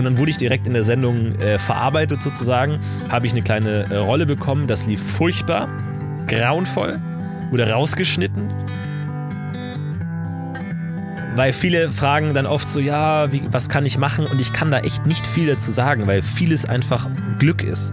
Und dann wurde ich direkt in der Sendung äh, verarbeitet sozusagen, habe ich eine kleine äh, Rolle bekommen. Das lief furchtbar, grauenvoll, wurde rausgeschnitten. Weil viele fragen dann oft so, ja, wie, was kann ich machen? Und ich kann da echt nicht viel dazu sagen, weil vieles einfach Glück ist.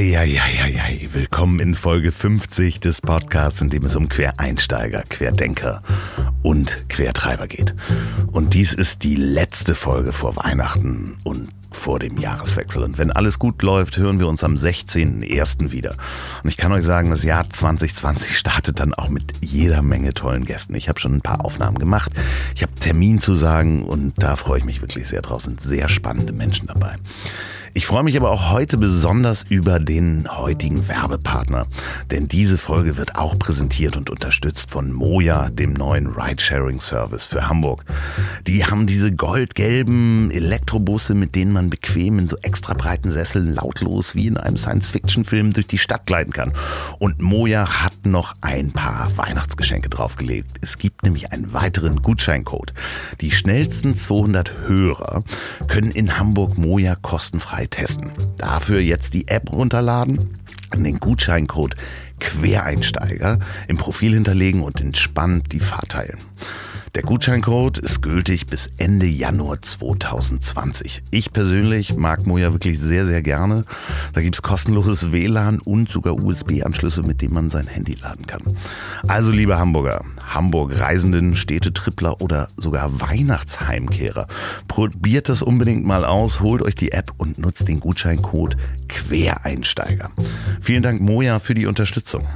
Eieieiei, willkommen in Folge 50 des Podcasts, in dem es um Quereinsteiger, Querdenker und Quertreiber geht. Und dies ist die letzte Folge vor Weihnachten und vor dem Jahreswechsel. Und wenn alles gut läuft, hören wir uns am 16.01. wieder. Und ich kann euch sagen, das Jahr 2020 startet dann auch mit jeder Menge tollen Gästen. Ich habe schon ein paar Aufnahmen gemacht. Ich habe Termin zu sagen und da freue ich mich wirklich sehr drauf. Sind sehr spannende Menschen dabei. Ich freue mich aber auch heute besonders über den heutigen Werbepartner, denn diese Folge wird auch präsentiert und unterstützt von Moja, dem neuen Ridesharing-Service für Hamburg. Die haben diese goldgelben Elektrobusse, mit denen man bequem in so extra breiten Sesseln lautlos wie in einem Science-Fiction-Film durch die Stadt gleiten kann. Und Moja hat noch ein paar Weihnachtsgeschenke draufgelegt. Es gibt nämlich einen weiteren Gutscheincode. Die schnellsten 200 Hörer können in Hamburg Moja kostenfrei frei testen. Dafür jetzt die App runterladen, den Gutscheincode Quereinsteiger im Profil hinterlegen und entspannt die Fahrt teilen. Der Gutscheincode ist gültig bis Ende Januar 2020. Ich persönlich mag Moja wirklich sehr, sehr gerne. Da gibt es kostenloses WLAN und sogar USB-Anschlüsse, mit denen man sein Handy laden kann. Also, liebe Hamburger, Hamburg-Reisenden, Städtetrippler oder sogar Weihnachtsheimkehrer, probiert das unbedingt mal aus, holt euch die App und nutzt den Gutscheincode Quereinsteiger. Vielen Dank, Moja, für die Unterstützung.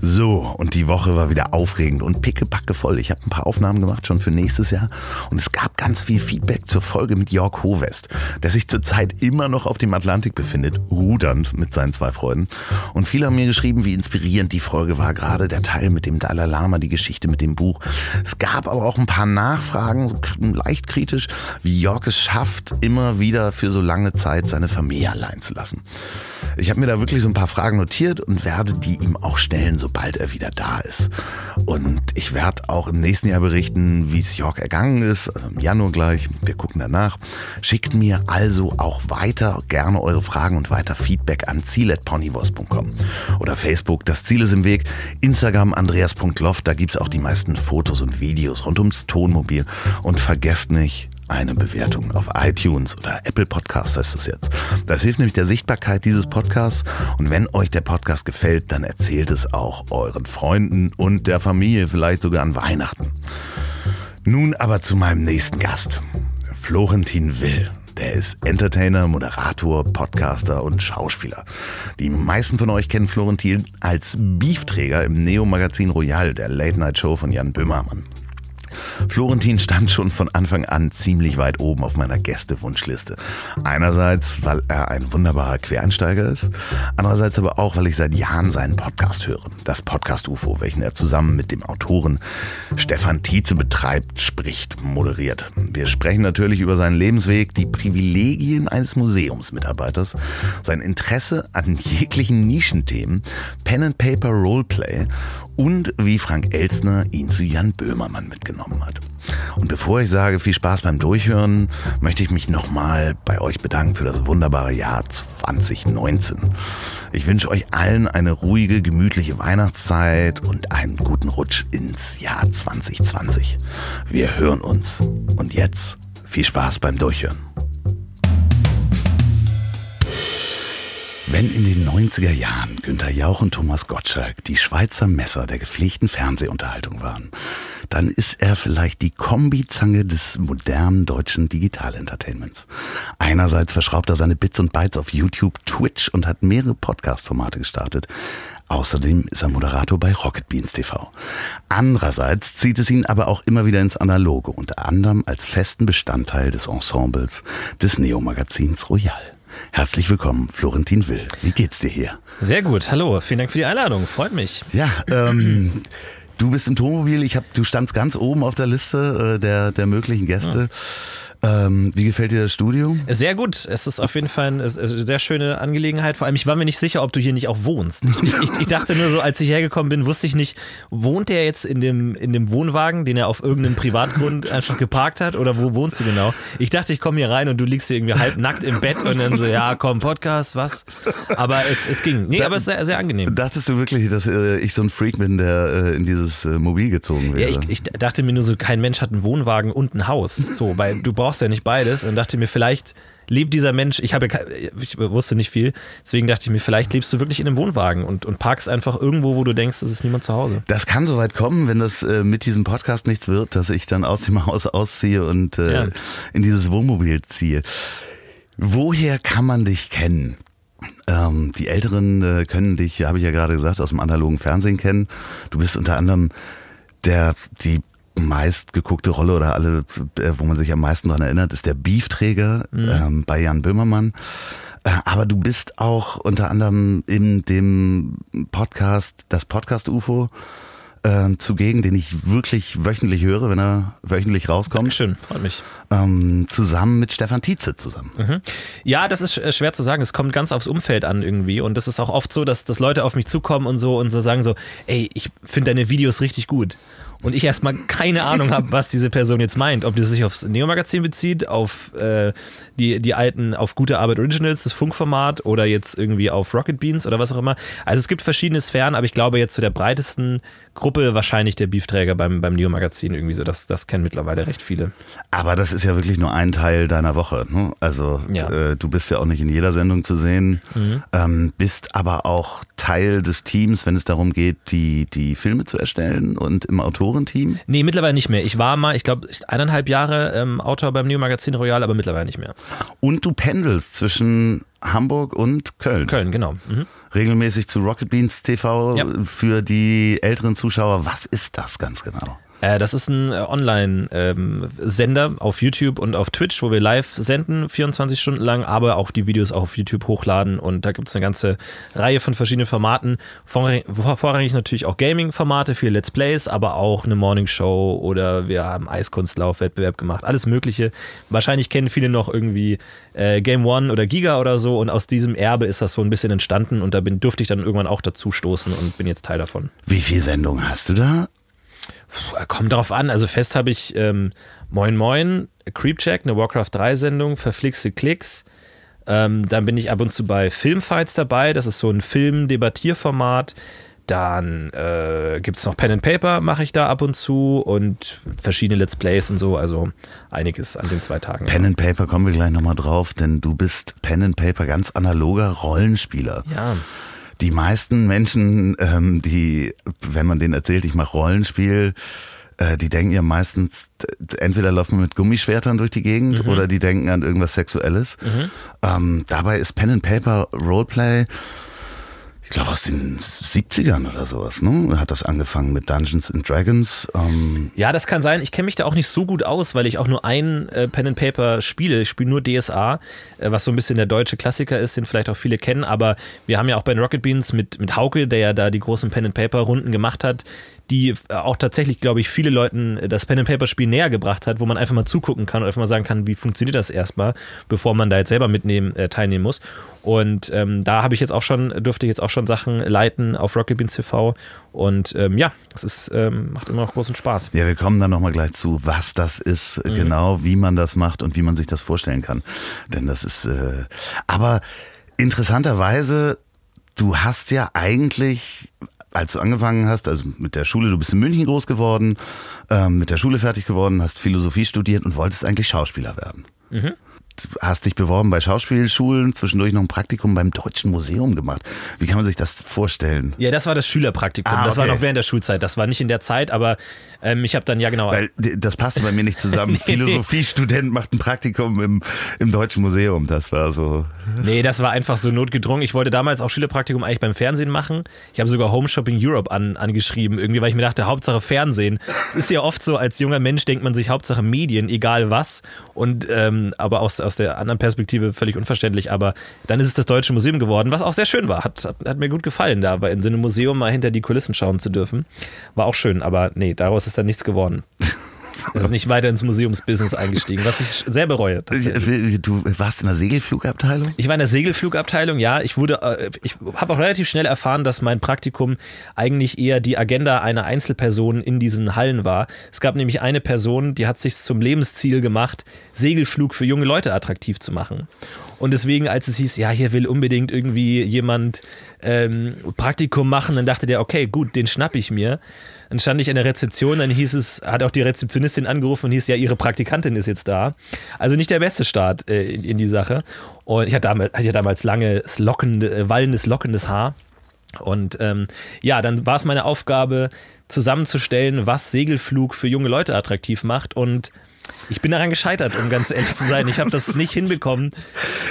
So, und die Woche war wieder aufregend und pickepacke voll. Ich habe ein paar Aufnahmen gemacht schon für nächstes Jahr und es gab ganz viel Feedback zur Folge mit Jörg Hovest, der sich zurzeit immer noch auf dem Atlantik befindet, rudernd mit seinen zwei Freunden. Und viele haben mir geschrieben, wie inspirierend die Folge war, gerade der Teil mit dem Dalai Lama, die Geschichte mit dem Buch. Es gab aber auch ein paar Nachfragen, leicht kritisch, wie Jörg es schafft, immer wieder für so lange Zeit seine Familie allein zu lassen. Ich habe mir da wirklich so ein paar Fragen notiert und werde die ihm auch stellen, sobald er wieder da ist. Und ich werde auch im nächsten Jahr berichten, wie es Jörg ergangen ist, also im Januar gleich. Wir gucken danach. Schickt mir also auch weiter gerne eure Fragen und weiter Feedback an ziel.ponywurst.com oder Facebook. Das Ziel ist im Weg. Instagram andreas.loft. Da gibt es auch die meisten Fotos und Videos rund ums Tonmobil. Und vergesst nicht, eine Bewertung auf iTunes oder Apple Podcast heißt es jetzt. Das hilft nämlich der Sichtbarkeit dieses Podcasts und wenn euch der Podcast gefällt, dann erzählt es auch euren Freunden und der Familie, vielleicht sogar an Weihnachten. Nun aber zu meinem nächsten Gast, Florentin Will. Der ist Entertainer, Moderator, Podcaster und Schauspieler. Die meisten von euch kennen Florentin als Beefträger im Neo-Magazin Royal, der Late-Night-Show von Jan Böhmermann. Florentin stand schon von Anfang an ziemlich weit oben auf meiner Gästewunschliste. Einerseits, weil er ein wunderbarer Quereinsteiger ist, andererseits aber auch, weil ich seit Jahren seinen Podcast höre. Das Podcast UFO, welchen er zusammen mit dem Autoren Stefan Tietze betreibt, spricht, moderiert. Wir sprechen natürlich über seinen Lebensweg, die Privilegien eines Museumsmitarbeiters, sein Interesse an jeglichen Nischenthemen, Pen and Paper Roleplay und wie Frank Elsner ihn zu Jan Böhmermann mitgenommen hat. Und bevor ich sage, viel Spaß beim Durchhören, möchte ich mich nochmal bei euch bedanken für das wunderbare Jahr 2019. Ich wünsche euch allen eine ruhige, gemütliche Weihnachtszeit und einen guten Rutsch ins Jahr 2020. Wir hören uns. Und jetzt viel Spaß beim Durchhören. Wenn in den 90er Jahren Günter Jauch und Thomas Gottschalk die Schweizer Messer der gepflegten Fernsehunterhaltung waren, dann ist er vielleicht die Kombizange des modernen deutschen Digital-Entertainments. Einerseits verschraubt er seine Bits und Bytes auf YouTube, Twitch und hat mehrere Podcast-Formate gestartet. Außerdem ist er Moderator bei Rocket Beans TV. Andererseits zieht es ihn aber auch immer wieder ins Analoge, unter anderem als festen Bestandteil des Ensembles des Neo-Magazins Royal. Herzlich willkommen, Florentin Will. Wie geht's dir hier? Sehr gut, hallo, vielen Dank für die Einladung, freut mich. Ja, ähm, du bist im Tonmobil, ich hab, du standst ganz oben auf der Liste äh, der, der möglichen Gäste. Ähm, wie gefällt dir das Studio? Sehr gut. Es ist auf jeden Fall eine sehr schöne Angelegenheit. Vor allem, ich war mir nicht sicher, ob du hier nicht auch wohnst. Ich, ich, ich dachte nur so, als ich hergekommen bin, wusste ich nicht, wohnt der jetzt in dem, in dem Wohnwagen, den er auf irgendeinem Privatgrund einfach geparkt hat? Oder wo wohnst du genau? Ich dachte, ich komme hier rein und du liegst hier irgendwie halb nackt im Bett und dann so, ja, komm, Podcast, was? Aber es, es ging. Nee, da, aber es ist sehr, sehr angenehm. Dachtest du wirklich, dass äh, ich so ein Freak bin, der äh, in dieses äh, Mobil gezogen wäre? Ja, ich, ich dachte mir nur so, kein Mensch hat einen Wohnwagen und ein Haus. So, weil du brauchst brauchst ja nicht beides und dachte mir, vielleicht lebt dieser Mensch, ich habe ich wusste nicht viel, deswegen dachte ich mir, vielleicht lebst du wirklich in einem Wohnwagen und, und parkst einfach irgendwo, wo du denkst, es ist niemand zu Hause. Das kann soweit kommen, wenn das äh, mit diesem Podcast nichts wird, dass ich dann aus dem Haus ausziehe und äh, ja. in dieses Wohnmobil ziehe. Woher kann man dich kennen? Ähm, die Älteren äh, können dich, habe ich ja gerade gesagt, aus dem analogen Fernsehen kennen. Du bist unter anderem der, die meist geguckte Rolle oder alle, äh, wo man sich am meisten dran erinnert, ist der Beefträger mhm. ähm, bei Jan Böhmermann. Äh, aber du bist auch unter anderem in dem Podcast, das Podcast UFO, äh, zugegen, den ich wirklich wöchentlich höre, wenn er wöchentlich rauskommt. Dankeschön, freut mich. Ähm, zusammen mit Stefan Tietze zusammen. Mhm. Ja, das ist schwer zu sagen. Es kommt ganz aufs Umfeld an irgendwie. Und das ist auch oft so, dass, dass Leute auf mich zukommen und so und so sagen so, ey, ich finde deine Videos richtig gut und ich erstmal keine Ahnung habe, was diese Person jetzt meint. Ob die sich aufs Neo-Magazin bezieht, auf äh, die, die alten, auf gute Arbeit Originals, das Funkformat oder jetzt irgendwie auf Rocket Beans oder was auch immer. Also es gibt verschiedene Sphären, aber ich glaube jetzt zu der breitesten Gruppe wahrscheinlich der Beefträger beim, beim Neo-Magazin irgendwie so. Das, das kennen mittlerweile recht viele. Aber das ist ja wirklich nur ein Teil deiner Woche. Ne? Also ja. äh, du bist ja auch nicht in jeder Sendung zu sehen, mhm. ähm, bist aber auch Teil des Teams, wenn es darum geht, die, die Filme zu erstellen und im Autorenteam? Nee, mittlerweile nicht mehr. Ich war mal, ich glaube, eineinhalb Jahre ähm, Autor beim Neo-Magazin Royal, aber mittlerweile nicht mehr. Und du pendelst zwischen Hamburg und Köln. Köln, genau. Mhm regelmäßig zu Rocket Beans TV ja. für die älteren Zuschauer. Was ist das ganz genau? Äh, das ist ein äh, Online-Sender ähm, auf YouTube und auf Twitch, wo wir live senden, 24 Stunden lang, aber auch die Videos auch auf YouTube hochladen. Und da gibt es eine ganze Reihe von verschiedenen Formaten. Vorrangig, vorrangig natürlich auch Gaming-Formate, viele Let's Plays, aber auch eine Morning-Show oder wir haben Eiskunstlauf-Wettbewerb gemacht, alles Mögliche. Wahrscheinlich kennen viele noch irgendwie äh, Game One oder Giga oder so und aus diesem Erbe ist das so ein bisschen entstanden und da bin, durfte ich dann irgendwann auch dazu stoßen und bin jetzt Teil davon. Wie viele Sendungen hast du da? Kommt drauf an. Also fest habe ich ähm, Moin Moin, Creepcheck, eine Warcraft 3 Sendung, verflixte Klicks. Ähm, dann bin ich ab und zu bei Filmfights dabei. Das ist so ein Film-Debattierformat. Dann äh, gibt es noch Pen and Paper, mache ich da ab und zu und verschiedene Let's Plays und so. Also einiges an den zwei Tagen. Pen and Paper kommen wir gleich nochmal drauf, denn du bist Pen and Paper ganz analoger Rollenspieler. Ja die meisten Menschen, ähm, die, wenn man denen erzählt, ich mache Rollenspiel, äh, die denken ja meistens, entweder laufen wir mit Gummischwertern durch die Gegend mhm. oder die denken an irgendwas Sexuelles. Mhm. Ähm, dabei ist Pen and Paper Roleplay glaube aus den 70ern oder sowas, ne? Hat das angefangen mit Dungeons and Dragons. Ähm ja, das kann sein. Ich kenne mich da auch nicht so gut aus, weil ich auch nur ein äh, Pen and Paper spiele. Ich spiele nur DSA, äh, was so ein bisschen der deutsche Klassiker ist, den vielleicht auch viele kennen. Aber wir haben ja auch bei den Rocket Beans mit, mit Hauke, der ja da die großen Pen and Paper Runden gemacht hat, die äh, auch tatsächlich, glaube ich, viele Leuten das Pen and Paper Spiel näher gebracht hat, wo man einfach mal zugucken kann und einfach mal sagen kann, wie funktioniert das erstmal, bevor man da jetzt selber mitnehmen, äh, teilnehmen muss. Und ähm, da habe ich jetzt auch schon, durfte ich jetzt auch schon Sachen leiten auf Rocket Beans TV. Und ähm, ja, es ist, ähm, macht immer noch großen Spaß. Ja, wir kommen dann nochmal gleich zu, was das ist, mhm. genau, wie man das macht und wie man sich das vorstellen kann. Denn das ist, äh, aber interessanterweise, du hast ja eigentlich als du angefangen hast, also mit der Schule, du bist in München groß geworden, ähm, mit der Schule fertig geworden, hast Philosophie studiert und wolltest eigentlich Schauspieler werden. Mhm. Hast dich beworben bei Schauspielschulen, zwischendurch noch ein Praktikum beim Deutschen Museum gemacht. Wie kann man sich das vorstellen? Ja, das war das Schülerpraktikum. Ah, Das war okay. noch während der Schulzeit. Das war nicht in der Zeit, aber ähm, ich habe dann, ja genau. Weil das passte bei mir nicht zusammen. Philosophiestudent macht ein Praktikum im, im Deutschen Museum. Das war so. Nee, das war einfach so notgedrungen. Ich wollte damals auch Schülerpraktikum eigentlich beim Fernsehen machen. Ich habe sogar Home Shopping Europe an, angeschrieben, irgendwie, weil ich mir dachte, Hauptsache Fernsehen. Es ist ja oft so, als junger Mensch denkt man sich Hauptsache Medien, egal was. Und ähm, aber aus, aus der anderen Perspektive völlig unverständlich. Aber dann ist es das Deutsche Museum geworden, was auch sehr schön war. Hat, hat, hat mir gut gefallen, da in so einem Museum mal hinter die Kulissen schauen zu dürfen. War auch schön, aber nee, daraus ist dann nichts geworden. Er ist nicht weiter ins Museumsbusiness eingestiegen, was ich sehr bereue. Tatsächlich. Du warst in der Segelflugabteilung? Ich war in der Segelflugabteilung, ja. Ich wurde, äh, ich habe auch relativ schnell erfahren, dass mein Praktikum eigentlich eher die Agenda einer Einzelperson in diesen Hallen war. Es gab nämlich eine Person, die hat sich zum Lebensziel gemacht, Segelflug für junge Leute attraktiv zu machen. Und deswegen, als es hieß, ja, hier will unbedingt irgendwie jemand ähm, Praktikum machen, dann dachte der, okay, gut, den schnapp ich mir. Dann stand ich in der Rezeption, dann hieß es, hat auch die Rezeptionistin angerufen und hieß, ja, ihre Praktikantin ist jetzt da. Also nicht der beste Start äh, in, in die Sache. Und ich hatte damals, hatte ja damals langes, lockende, äh, wallendes, lockendes Haar. Und ähm, ja, dann war es meine Aufgabe, zusammenzustellen, was Segelflug für junge Leute attraktiv macht. Und ich bin daran gescheitert, um ganz ehrlich zu sein. Ich habe das nicht hinbekommen,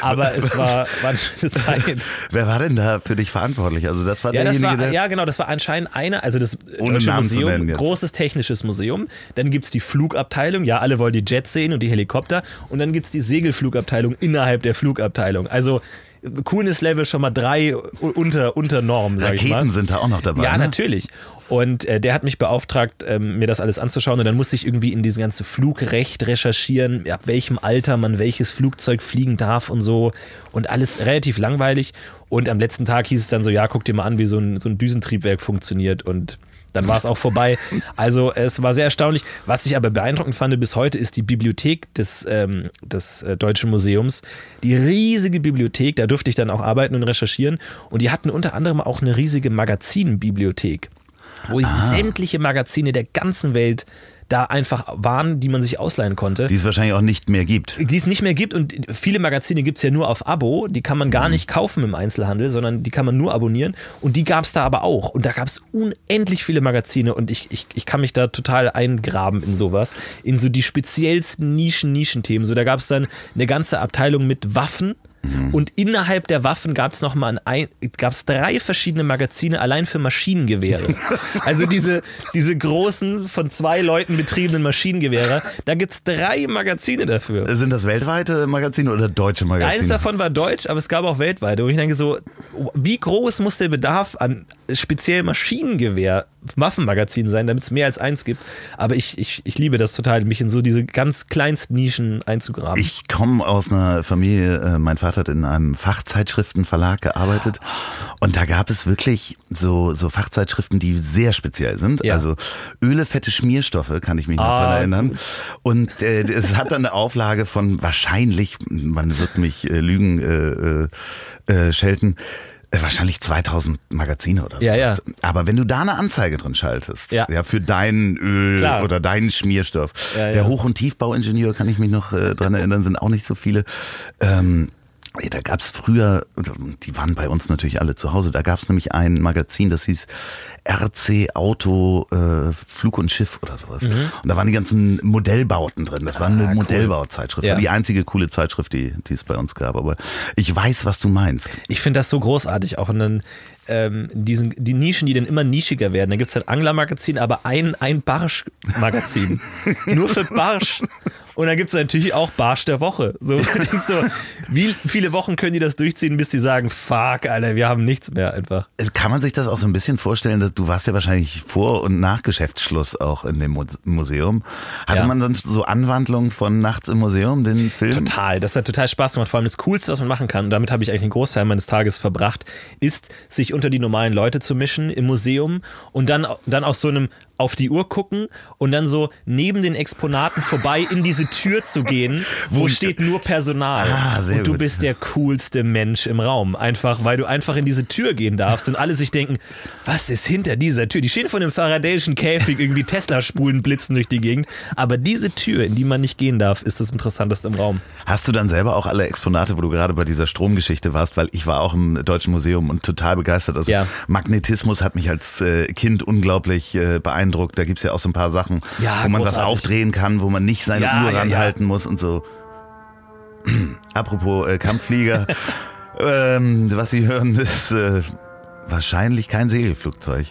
aber es war, war eine schöne Zeit. Wer war denn da für dich verantwortlich? Also das war Ja, das derjenige, war, der. ja, genau, das war anscheinend eine, also das Ohne Deutsche Namen zu Museum, nennen jetzt. großes technisches Museum. Dann gibt es die Flugabteilung, ja, alle wollen die Jets sehen und die Helikopter. Und dann gibt es die Segelflugabteilung innerhalb der Flugabteilung. Also Coolness-Level schon mal drei unter, unter Norm, sag ich mal. Raketen sind da auch noch dabei. Ja, ne? natürlich. Und äh, der hat mich beauftragt, ähm, mir das alles anzuschauen. Und dann musste ich irgendwie in dieses ganze Flugrecht recherchieren, ab welchem Alter man welches Flugzeug fliegen darf und so. Und alles relativ langweilig. Und am letzten Tag hieß es dann so, ja, guck dir mal an, wie so ein, so ein Düsentriebwerk funktioniert. Und dann war es auch vorbei. Also es war sehr erstaunlich. Was ich aber beeindruckend fand bis heute, ist die Bibliothek des, ähm, des äh, Deutschen Museums. Die riesige Bibliothek, da durfte ich dann auch arbeiten und recherchieren. Und die hatten unter anderem auch eine riesige Magazinbibliothek, wo sämtliche Magazine der ganzen Welt da einfach waren, die man sich ausleihen konnte. Die es wahrscheinlich auch nicht mehr gibt. die es nicht mehr gibt und viele Magazine gibt es ja nur auf Abo, die kann man gar nicht kaufen im Einzelhandel, sondern die kann man nur abonnieren. Und die gab es da aber auch. Und da gab es unendlich viele Magazine und ich, ich, ich kann mich da total eingraben in sowas, in so die speziellsten Nischen, Nischenthemen, so da gab es dann eine ganze Abteilung mit Waffen und innerhalb der Waffen gab es nochmal gab's drei verschiedene Magazine allein für Maschinengewehre. Also diese, diese großen, von zwei Leuten betriebenen Maschinengewehre, da gibt es drei Magazine dafür. Sind das weltweite Magazine oder deutsche Eins Magazine? davon war deutsch, aber es gab auch weltweite. Und ich denke so, wie groß muss der Bedarf an speziell Maschinengewehr Waffenmagazinen sein, damit es mehr als eins gibt? Aber ich, ich, ich liebe das total, mich in so diese ganz kleinsten Nischen einzugraben. Ich komme aus einer Familie, äh, mein Vater hat in einem Fachzeitschriftenverlag gearbeitet und da gab es wirklich so, so Fachzeitschriften, die sehr speziell sind. Ja. Also Öle, fette Schmierstoffe, kann ich mich noch Ah, daran erinnern. Und äh, es hat dann eine Auflage von wahrscheinlich, man wird mich äh, lügen äh, äh, schelten, wahrscheinlich 2000 Magazine oder so. Ja, ja. Aber wenn du da eine Anzeige drin schaltest, Ja. ja, für dein Öl Klar. oder deinen Schmierstoff, Ja, der. Hoch- und Tiefbauingenieur, kann ich mich noch äh, dran erinnern, sind auch nicht so viele. Ähm, da gab's früher, die waren bei uns natürlich alle zu Hause, da gab's nämlich ein Magazin, das hieß RC Auto äh, Flug und Schiff oder sowas. Und da waren die ganzen Modellbauten drin. Das war eine Modellbauzeitschrift. Mhm. Ah, Ja. War die einzige coole Zeitschrift, die, die es bei uns gab. Aber ich weiß, was du meinst. Ich finde das so großartig, auch in den, ähm, diesen, die Nischen, die dann immer nischiger werden. Da gibt es halt Anglermagazin, aber ein, ein Barsch-Magazin. Nur für Barsch. Und dann gibt es natürlich auch Barsch der Woche. So, so, wie viele Wochen können die das durchziehen, bis die sagen, fuck, Alter, wir haben nichts mehr einfach. Kann man sich das auch so ein bisschen vorstellen, dass du warst ja wahrscheinlich vor und nach Geschäftsschluss auch in dem Mu- Museum. Hatte Ja. man dann so Anwandlungen von Nachts im Museum, den Film? Total, das hat total Spaß gemacht. Vor allem das Coolste, was man machen kann, und damit habe ich eigentlich einen Großteil meines Tages verbracht, ist, sich unter die normalen Leute zu mischen im Museum und dann, dann aus so einem auf die Uhr gucken und dann so neben den Exponaten vorbei in diese Tür zu gehen, wo steht nur Personal. Ah, und du gut. bist der coolste Mensch im Raum. Einfach, weil du einfach in diese Tür gehen darfst und alle sich denken, was ist hinter dieser Tür? Die stehen vor einem faradäischen Käfig, irgendwie Tesla-Spulen blitzen durch die Gegend. Aber diese Tür, in die man nicht gehen darf, ist das Interessanteste im Raum. Hast du dann selber auch alle Exponate, wo du gerade bei dieser Stromgeschichte warst, weil ich war auch im Deutschen Museum und total begeistert. Also Ja. Magnetismus hat mich als äh, Kind unglaublich äh, beeindruckt. Da gibt's ja auch so ein paar Sachen, Ja, wo man was großartig. aufdrehen kann, wo man nicht seine Ja, Uhr ja, ranhalten muss und so. Apropos äh, Kampfflieger, ähm, was Sie hören, ist äh, wahrscheinlich kein Segelflugzeug.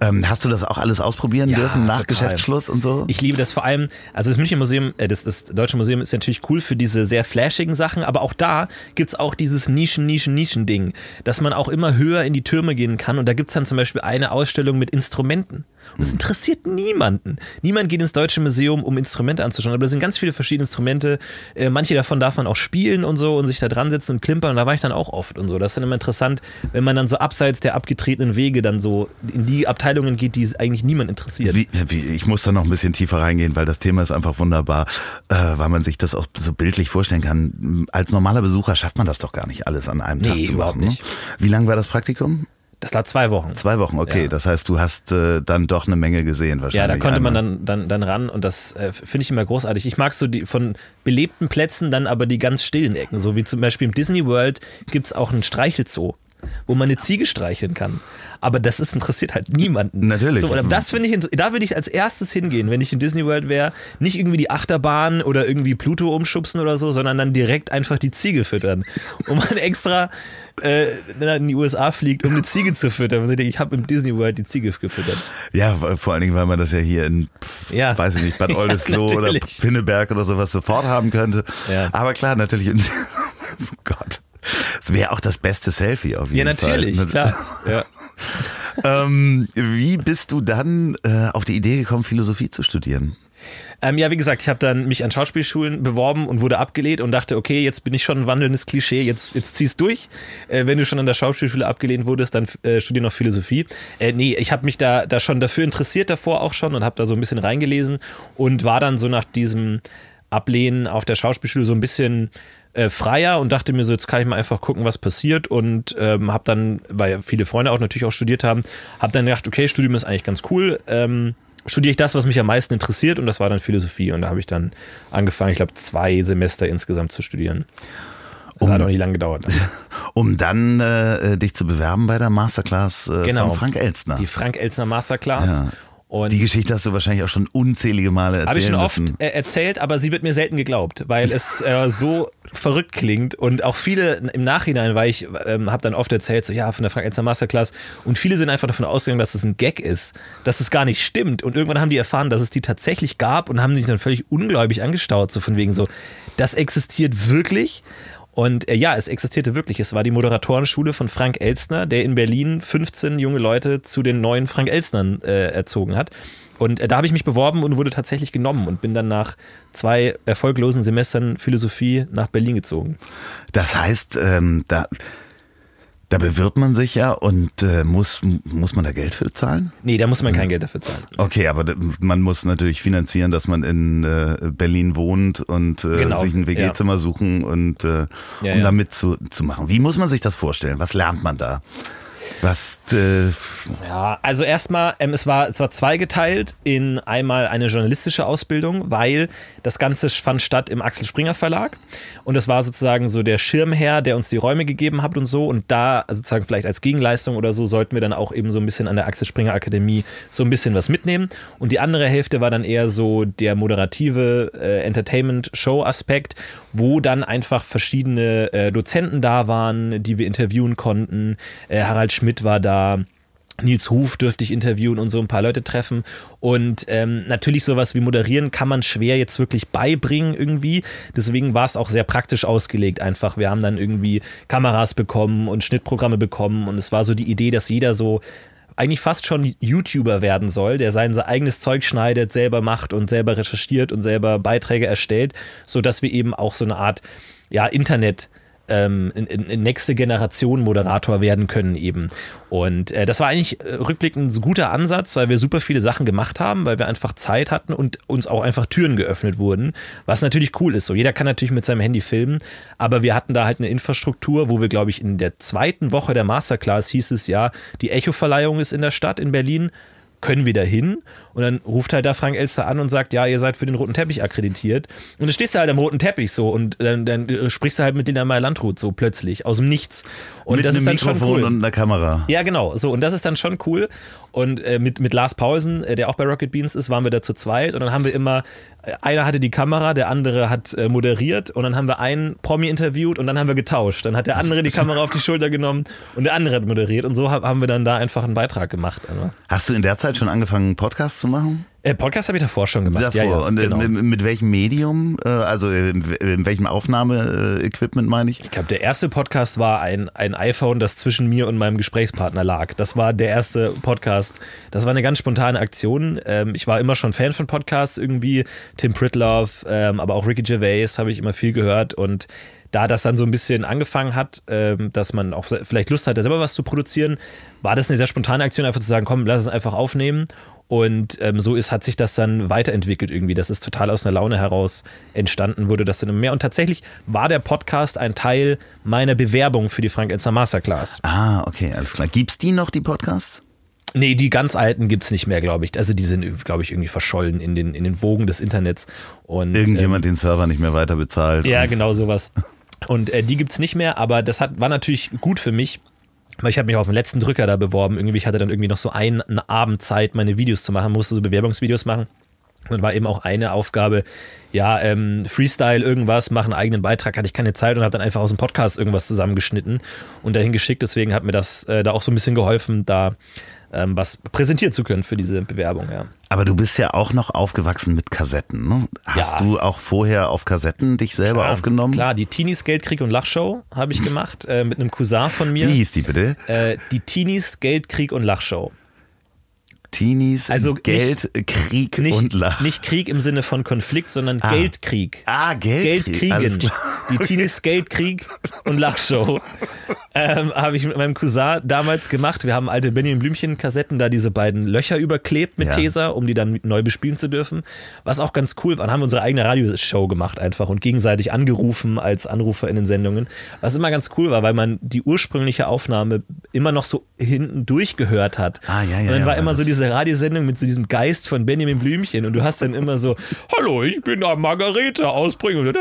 Ähm, hast du das auch alles ausprobieren Ja, dürfen nach total. Geschäftsschluss und so? Ich liebe das vor allem, also das Münchner Museum, äh, das, das Deutsche Museum ist natürlich cool für diese sehr flashigen Sachen, aber auch da gibt's auch dieses Nischen, Nischen, Nischen-Ding, dass man auch immer höher in die Türme gehen kann und da gibt's dann zum Beispiel eine Ausstellung mit Instrumenten. Und das interessiert niemanden. Niemand geht ins Deutsche Museum, um Instrumente anzuschauen, aber da sind ganz viele verschiedene Instrumente. Äh, manche davon darf man auch spielen und so und sich da dran setzen und klimpern und da war ich dann auch oft und so. Das ist dann immer interessant, wenn man dann so abseits der abgetretenen Wege dann so in die Abteilungen geht, die es eigentlich niemand interessiert. Wie, wie, ich muss da noch ein bisschen tiefer reingehen, weil das Thema ist einfach wunderbar, äh, weil man sich das auch so bildlich vorstellen kann. Als normaler Besucher schafft man das doch gar nicht alles an einem Nee, Tag zu überhaupt machen. ne? nicht. Wie lang war das Praktikum? Das war zwei Wochen. Zwei Wochen, okay. Ja. Das heißt, du hast äh, dann doch eine Menge gesehen wahrscheinlich. Ja, da konnte man einmal. dann, dann, dann ran und das äh, finde ich immer großartig. Ich mag so die von belebten Plätzen dann aber die ganz stillen Ecken, so wie zum Beispiel im Disney World gibt es auch einen Streichelzoo, wo man eine Ziege streicheln kann. Aber das ist, interessiert halt niemanden. Natürlich. So, und das finde ich, da würde ich als erstes hingehen, wenn ich in Disney World wäre. Nicht irgendwie die Achterbahn oder irgendwie Pluto umschubsen oder so, sondern dann direkt einfach die Ziege füttern. Und man extra äh, wenn er in die USA fliegt, um eine Ziege zu füttern. Man sagt, ich habe im Disney World die Ziege gefüttert. Ja, vor allen Dingen, weil man das ja hier in, Ja. weiß ich nicht, Bad Ja, Oldesloe oder natürlich. Pinneberg oder sowas sofort haben könnte. Ja. Aber klar, natürlich. in- oh Gott. Es wäre auch das beste Selfie auf jeden Ja, natürlich, Fall. klar. Ja. ähm, wie bist du dann äh, auf die Idee gekommen, Philosophie zu studieren? Ähm, ja, wie gesagt, ich habe dann mich an Schauspielschulen beworben und wurde abgelehnt und dachte, okay, jetzt bin ich schon ein wandelndes Klischee, jetzt, jetzt zieh's durch. Äh, wenn du schon an der Schauspielschule abgelehnt wurdest, dann äh, studier noch Philosophie. Äh, nee, ich habe mich da, da schon dafür interessiert davor auch schon und habe da so ein bisschen reingelesen und war dann so nach diesem Ablehnen auf der Schauspielschule so ein bisschen äh, freier und dachte mir so, jetzt kann ich mal einfach gucken, was passiert und ähm, habe dann, weil viele Freunde auch natürlich auch studiert haben, habe dann gedacht, okay, Studium ist eigentlich ganz cool. Ähm, studiere ich das, was mich am meisten interessiert und das war dann Philosophie und da habe ich dann angefangen, ich glaube zwei Semester insgesamt zu studieren. Das hat auch nicht lange gedauert. Um dann äh, dich zu bewerben bei der Masterclass äh, Genau. von Frank Elstner. Die Frank Elstner Masterclass. Ja. Und Die Geschichte hast du wahrscheinlich auch schon unzählige Male erzählt. Habe ich schon oft äh, erzählt, aber sie wird mir selten geglaubt, weil es äh, so verrückt klingt. Und auch viele im Nachhinein, weil ich ähm, habe dann oft erzählt, so ja, von der Frank Elstner Masterclass. Und viele sind einfach davon ausgegangen, dass es ein Gag ist, dass es gar nicht stimmt. Und irgendwann haben die erfahren, dass es die tatsächlich gab und haben sich dann völlig ungläubig angestaut, so von wegen so, das existiert wirklich und äh, ja, es existierte wirklich. Es war die Moderatorenschule von Frank Elstner, der in Berlin 15 junge Leute zu den neuen Frank Elstnern äh, erzogen hat. Und äh, da habe ich mich beworben und wurde tatsächlich genommen und bin dann nach zwei erfolglosen Semestern Philosophie nach Berlin gezogen. Das heißt, ähm, da, da bewirbt man sich ja und äh, muss, muss man da Geld für zahlen? Nee, da muss man kein Geld dafür zahlen. Okay, aber man muss natürlich finanzieren, dass man in äh, Berlin wohnt und äh, Genau, sich ein ja. WG-Zimmer suchen und äh, Ja, um ja. damit zu, zu machen. Wie muss man sich das vorstellen? Was lernt man da? Was äh, Ja, also erstmal, ähm, es war zwar zweigeteilt in einmal eine journalistische Ausbildung, weil das Ganze fand statt im Axel Springer Verlag. Und das war sozusagen so der Schirmherr, der uns die Räume gegeben hat und so. Und da sozusagen vielleicht als Gegenleistung oder so sollten wir dann auch eben so ein bisschen an der Axel Springer Akademie so ein bisschen was mitnehmen. Und die andere Hälfte war dann eher so der moderative äh, Entertainment-Show-Aspekt, wo dann einfach verschiedene äh, Dozenten da waren, die wir interviewen konnten. Äh, Harald Schmidt war da. Nils Huf dürfte ich interviewen und so ein paar Leute treffen. Und ähm, natürlich sowas wie moderieren kann man schwer jetzt wirklich beibringen irgendwie. Deswegen war es auch sehr praktisch ausgelegt einfach. Wir haben dann irgendwie Kameras bekommen und Schnittprogramme bekommen und es war so die Idee, dass jeder so eigentlich fast schon YouTuber werden soll, der sein eigenes Zeug schneidet, selber macht und selber recherchiert und selber Beiträge erstellt, sodass wir eben auch so eine Art ja, Internet ähm, nächste Generation Moderator werden können eben. Und äh, das war eigentlich äh, rückblickend ein guter Ansatz, weil wir super viele Sachen gemacht haben, weil wir einfach Zeit hatten und uns auch einfach Türen geöffnet wurden, was natürlich cool ist. So jeder kann natürlich mit seinem Handy filmen, aber wir hatten da halt eine Infrastruktur, wo wir glaube ich in der zweiten Woche der Masterclass hieß es ja, die Echo-Verleihung ist in der Stadt in Berlin können wir da hin? Und dann ruft halt da Frank Elster an und sagt, ja, ihr seid für den roten Teppich akkreditiert. Und dann stehst du halt am roten Teppich so und dann, dann äh, sprichst du halt mit Dina Meyer-Landrut so plötzlich aus dem Nichts. Und mit das einem ist dann schon Mikrofon cool. und einer Kamera. Ja, genau. So, und das ist dann schon cool. Und äh, mit, mit Lars Pausen, äh, der auch bei Rocket Beans ist, waren wir da zu zweit. Und dann haben wir immer, äh, einer hatte die Kamera, der andere hat äh, moderiert. Und dann haben wir einen Promi interviewt und dann haben wir getauscht. Dann hat der andere die Kamera auf die Schulter genommen und der andere hat moderiert. Und so ha- haben wir dann da einfach einen Beitrag gemacht. Hast du in der Zeit schon angefangen, Podcasts zu machen? Äh, Podcast habe ich davor schon gemacht. Davor. Ja, ja, und äh, genau. mit, welchem Medium? Äh, also in, in welchem Aufnahmeequipment meine ich? Ich glaube, der erste Podcast war ein, ein iPhone, das zwischen mir und meinem Gesprächspartner lag. Das war der erste Podcast. Das war eine ganz spontane Aktion. Ähm, ich war immer schon Fan von Podcasts irgendwie. Tim Pritloff, ähm, aber auch Ricky Gervais habe ich immer viel gehört und da das dann so ein bisschen angefangen hat, ähm, dass man auch vielleicht Lust hatte, selber was zu produzieren, war das eine sehr spontane Aktion, einfach zu sagen, komm, lass es einfach aufnehmen. Und ähm, so ist, hat sich das dann weiterentwickelt irgendwie. Das ist total aus einer Laune heraus entstanden, wurde das dann immer mehr. Und tatsächlich war der Podcast ein Teil meiner Bewerbung für die Frank Elster Masterclass. Ah, okay, alles klar. Gibt's die noch, die Podcasts? Nee, die ganz alten gibt es nicht mehr, glaube ich. Also die sind, glaube ich, irgendwie verschollen in den, in den Wogen des Internets. Und, Irgendjemand den Server nicht mehr weiter bezahlt. Ja, genau sowas. Und äh, die gibt's nicht mehr, aber das hat, war natürlich gut für mich, weil ich habe mich auf den letzten Drücker da beworben. Irgendwie, ich hatte dann irgendwie noch so einen, einen Abend Zeit, meine Videos zu machen, musste so Bewerbungsvideos machen. Und war eben auch eine Aufgabe, ja, ähm, Freestyle, irgendwas, machen einen eigenen Beitrag, hatte ich keine Zeit und habe dann einfach aus dem Podcast irgendwas zusammengeschnitten und dahin geschickt. Deswegen hat mir das äh, da auch so ein bisschen geholfen, da ähm, was präsentieren zu können für diese Bewerbung, ja. Aber du bist ja auch noch aufgewachsen mit Kassetten. Ne? Hast Ja. du auch vorher auf Kassetten dich selber Klar, aufgenommen? Klar, die Teenies Geldkrieg und Lachshow habe ich gemacht äh, mit einem Cousin von mir. Wie hieß die bitte? Äh, die Teenies Geldkrieg und Lachshow. Teenies, Also Geld, Krieg Nicht, und Lach. nicht Krieg im Sinne von Konflikt, sondern Ah. Geldkrieg. ah, Geld, Geld Alles kriegen. klar. Die Teenies Geldkrieg und Lachshow. Ähm, habe ich mit meinem Cousin damals gemacht. Wir haben alte Benjamin Blümchen-Kassetten, da diese beiden Löcher überklebt mit Ja. Tesa, um die dann neu bespielen zu dürfen. Was auch ganz cool war. Dann haben wir unsere eigene Radioshow gemacht einfach und gegenseitig angerufen als Anrufer in den Sendungen. Was immer ganz cool war, weil man die ursprüngliche Aufnahme immer noch so hinten durchgehört hat. Ah, ja, ja, Und dann ja, war weil immer so das- diese Radiosendung mit so diesem Geist von Benjamin Blümchen und du hast dann immer so, hallo, ich bin da Margarete ausbringen und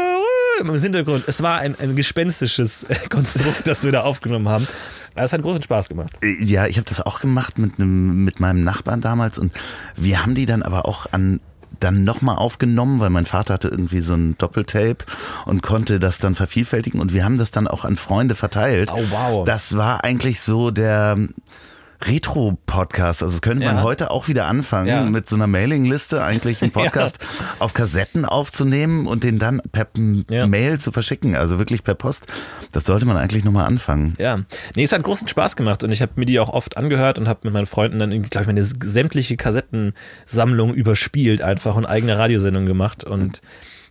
im Hintergrund. Es war ein, ein gespenstisches äh, Konstrukt, das wir da aufgenommen haben. Aber es hat großen Spaß gemacht. Äh, Ja, ich habe das auch gemacht mit, einem, mit meinem Nachbarn damals und wir haben die dann aber auch an dann nochmal aufgenommen, weil mein Vater hatte irgendwie so ein Doppeltape und konnte das dann vervielfältigen und wir haben das dann auch an Freunde verteilt. Oh, wow. Das war eigentlich so der Retro-Podcast. Also könnte man Ja. heute auch wieder anfangen, Ja. mit so einer Mailingliste eigentlich einen Podcast auf Kassetten aufzunehmen und den dann per Ja. Mail zu verschicken, also wirklich per Post. Das sollte man eigentlich nochmal anfangen. Ja, nee, es hat großen Spaß gemacht und ich habe mir die auch oft angehört und habe mit meinen Freunden dann, glaube ich, meine sämtliche Kassettensammlung überspielt einfach und eigene Radiosendungen gemacht und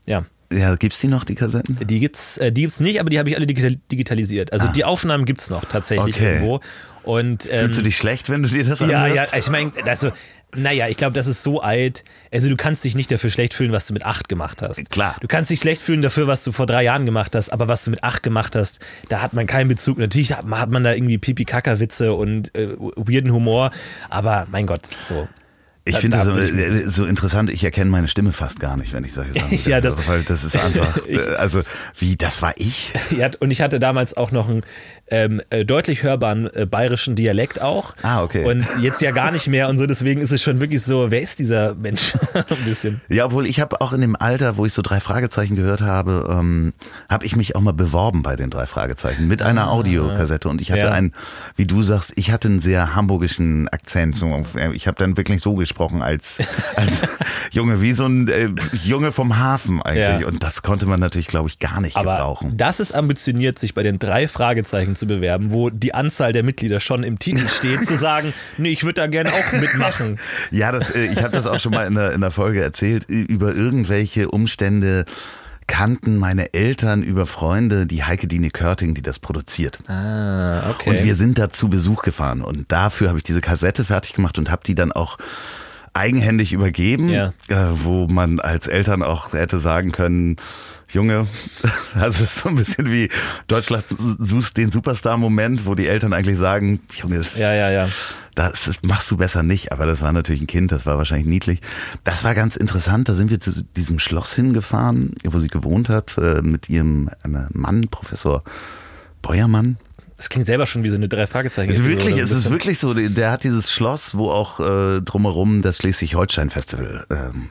ja. Ja, gibt's die noch, die Kassetten? Die gibt's, äh, die gibt's nicht, aber die habe ich alle digital digitalisiert. Also die Aufnahmen gibt's noch tatsächlich Ah. Okay. irgendwo. Und ähm, Fühlst du dich schlecht, wenn du dir das ja, ja, anhörst? ich meine, also, naja, ich glaube, das ist so alt. Also du kannst dich nicht dafür schlecht fühlen, was du mit acht gemacht hast. Klar. Du kannst dich schlecht fühlen dafür, was du vor drei Jahren gemacht hast, aber was du mit acht gemacht hast, da hat man keinen Bezug. Natürlich hat man hat man da irgendwie Pipi-Kaka-Witze und äh, weirden Humor, aber mein Gott, so. Ich finde da das bin ich so, so interessant. Ich erkenne meine Stimme fast gar nicht, wenn ich solche Sachen Ja, das- weil das ist einfach, äh, also wie, das war ich? Ja, und ich hatte damals auch noch einen ähm, äh, deutlich hörbaren äh, bayerischen Dialekt auch. Ah, okay. Und jetzt ja gar nicht mehr und so, deswegen ist es schon wirklich so, wer ist dieser Mensch? Ein bisschen. Ja, obwohl ich habe auch in dem Alter, wo ich so drei Fragezeichen gehört habe, ähm, habe ich mich auch mal beworben bei den drei Fragezeichen mit einer Audiokassette und ich hatte Ah. Ja. einen, wie du sagst, ich hatte einen sehr hamburgischen Akzent. Ich habe dann wirklich so gesprochen als als Junge, wie so ein äh, Junge vom Hafen eigentlich. Ja. Und das konnte man natürlich, glaube ich, gar nicht Aber gebrauchen. das ist ambitioniert, sich bei den drei Fragezeichen zu bewerben, wo die Anzahl der Mitglieder schon im Titel steht, zu sagen, nee, ich würde da gerne auch mitmachen. Ja, das, äh, ich habe das auch schon mal in der, in der Folge erzählt, über irgendwelche Umstände kannten meine Eltern über Freunde die Heike Dine Körting, die das produziert. Ah, okay. Und wir sind da zu Besuch gefahren und dafür habe ich diese Kassette fertig gemacht und habe die dann auch eigenhändig übergeben, Ja. äh, wo man als Eltern auch hätte sagen können, Junge, also so ein bisschen wie Deutschland sucht den Superstar-Moment, wo die Eltern eigentlich sagen, Junge, das, ja, ja, ja. das ist, machst du besser nicht, aber das war natürlich ein Kind, das war wahrscheinlich niedlich. Das war ganz interessant, da sind wir zu diesem Schloss hingefahren, wo sie gewohnt hat, äh, mit ihrem äh, Mann, Professor Beuermann. Das klingt selber schon wie so eine drei Fragezeichen. Also wirklich, es ist wirklich so, der hat dieses Schloss, wo auch äh, drumherum das Schleswig-Holstein-Festival ähm,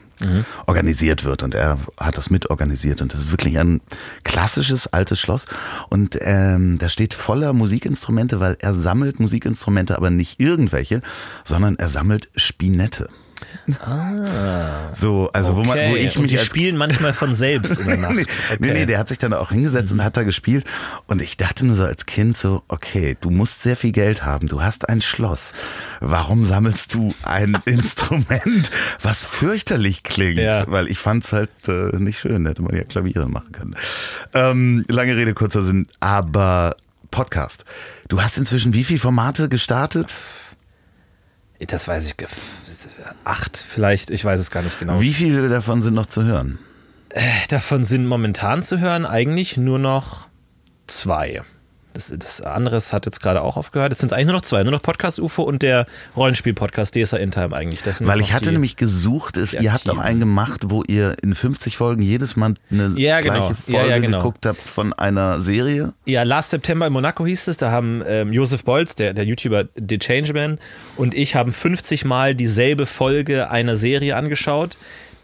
organisiert wird und er hat das mitorganisiert und das ist wirklich ein klassisches altes Schloss und ähm, da steht voller Musikinstrumente, weil er sammelt Musikinstrumente, aber nicht irgendwelche, sondern er sammelt Spinette. So, also wo man, wo ich und mich die spielen manchmal von selbst in der Nacht. nee, Okay. nee, nee, der hat sich dann auch hingesetzt und hat da gespielt. Und ich dachte nur so als Kind so, okay, du musst sehr viel Geld haben, du hast ein Schloss. Warum sammelst du ein Instrument, was fürchterlich klingt? Ja. Weil ich fand es halt äh, nicht schön, hätte man ja Klaviere machen können. Ähm, lange Rede, kurzer Sinn, aber Podcast. Du hast inzwischen wie viele Formate gestartet? Das weiß ich. Acht vielleicht, ich weiß es gar nicht genau. Wie viele davon sind noch zu hören? Davon sind momentan zu hören eigentlich nur noch zwei. Das, das andere hat jetzt gerade auch aufgehört. Jetzt sind es eigentlich nur noch zwei. Nur noch Podcast UFO und der Rollenspiel-Podcast DSA In Time eigentlich. Weil ich noch hatte nämlich gesucht, ist, ihr habt aktiven. einen gemacht, wo ihr in 50 Folgen jedes Mal eine Ja, genau. gleiche Ja, Folge ja, genau. geguckt habt von einer Serie. Ja, Last September in Monaco hieß es. Da haben ähm, Josef Bolz, der, der YouTuber The Changeman, und ich haben 50 Mal dieselbe Folge einer Serie angeschaut.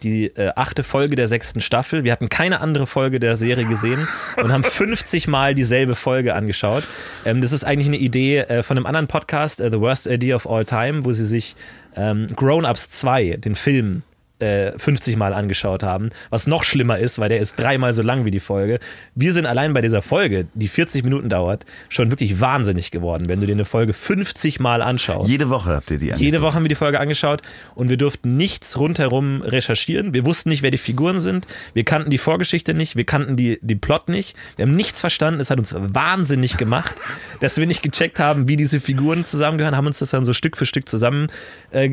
Die äh, achte Folge der sechsten Staffel. Wir hatten keine andere Folge der Serie gesehen und haben 50 Mal dieselbe Folge angeschaut. Ähm, das ist eigentlich eine Idee äh, von einem anderen Podcast, äh, The Worst Idea of All Time, wo sie sich ähm, Grown Ups 2, den Film, äh, 50 Mal angeschaut haben, was noch schlimmer ist, weil der ist dreimal so lang wie die Folge. Wir sind allein bei dieser Folge, die 40 Minuten dauert, schon wirklich wahnsinnig geworden, wenn du dir eine Folge 50 Mal anschaust. Jede Woche habt ihr die Jede Woche haben wir die Folge angeschaut und wir durften nichts rundherum recherchieren. Wir wussten nicht, wer die Figuren sind. Wir kannten die Vorgeschichte nicht. Wir kannten die, die Plot nicht. Wir haben nichts verstanden. Es hat uns wahnsinnig gemacht, dass wir nicht gecheckt haben, wie diese Figuren zusammengehören. Haben uns das dann so Stück für Stück zusammen äh,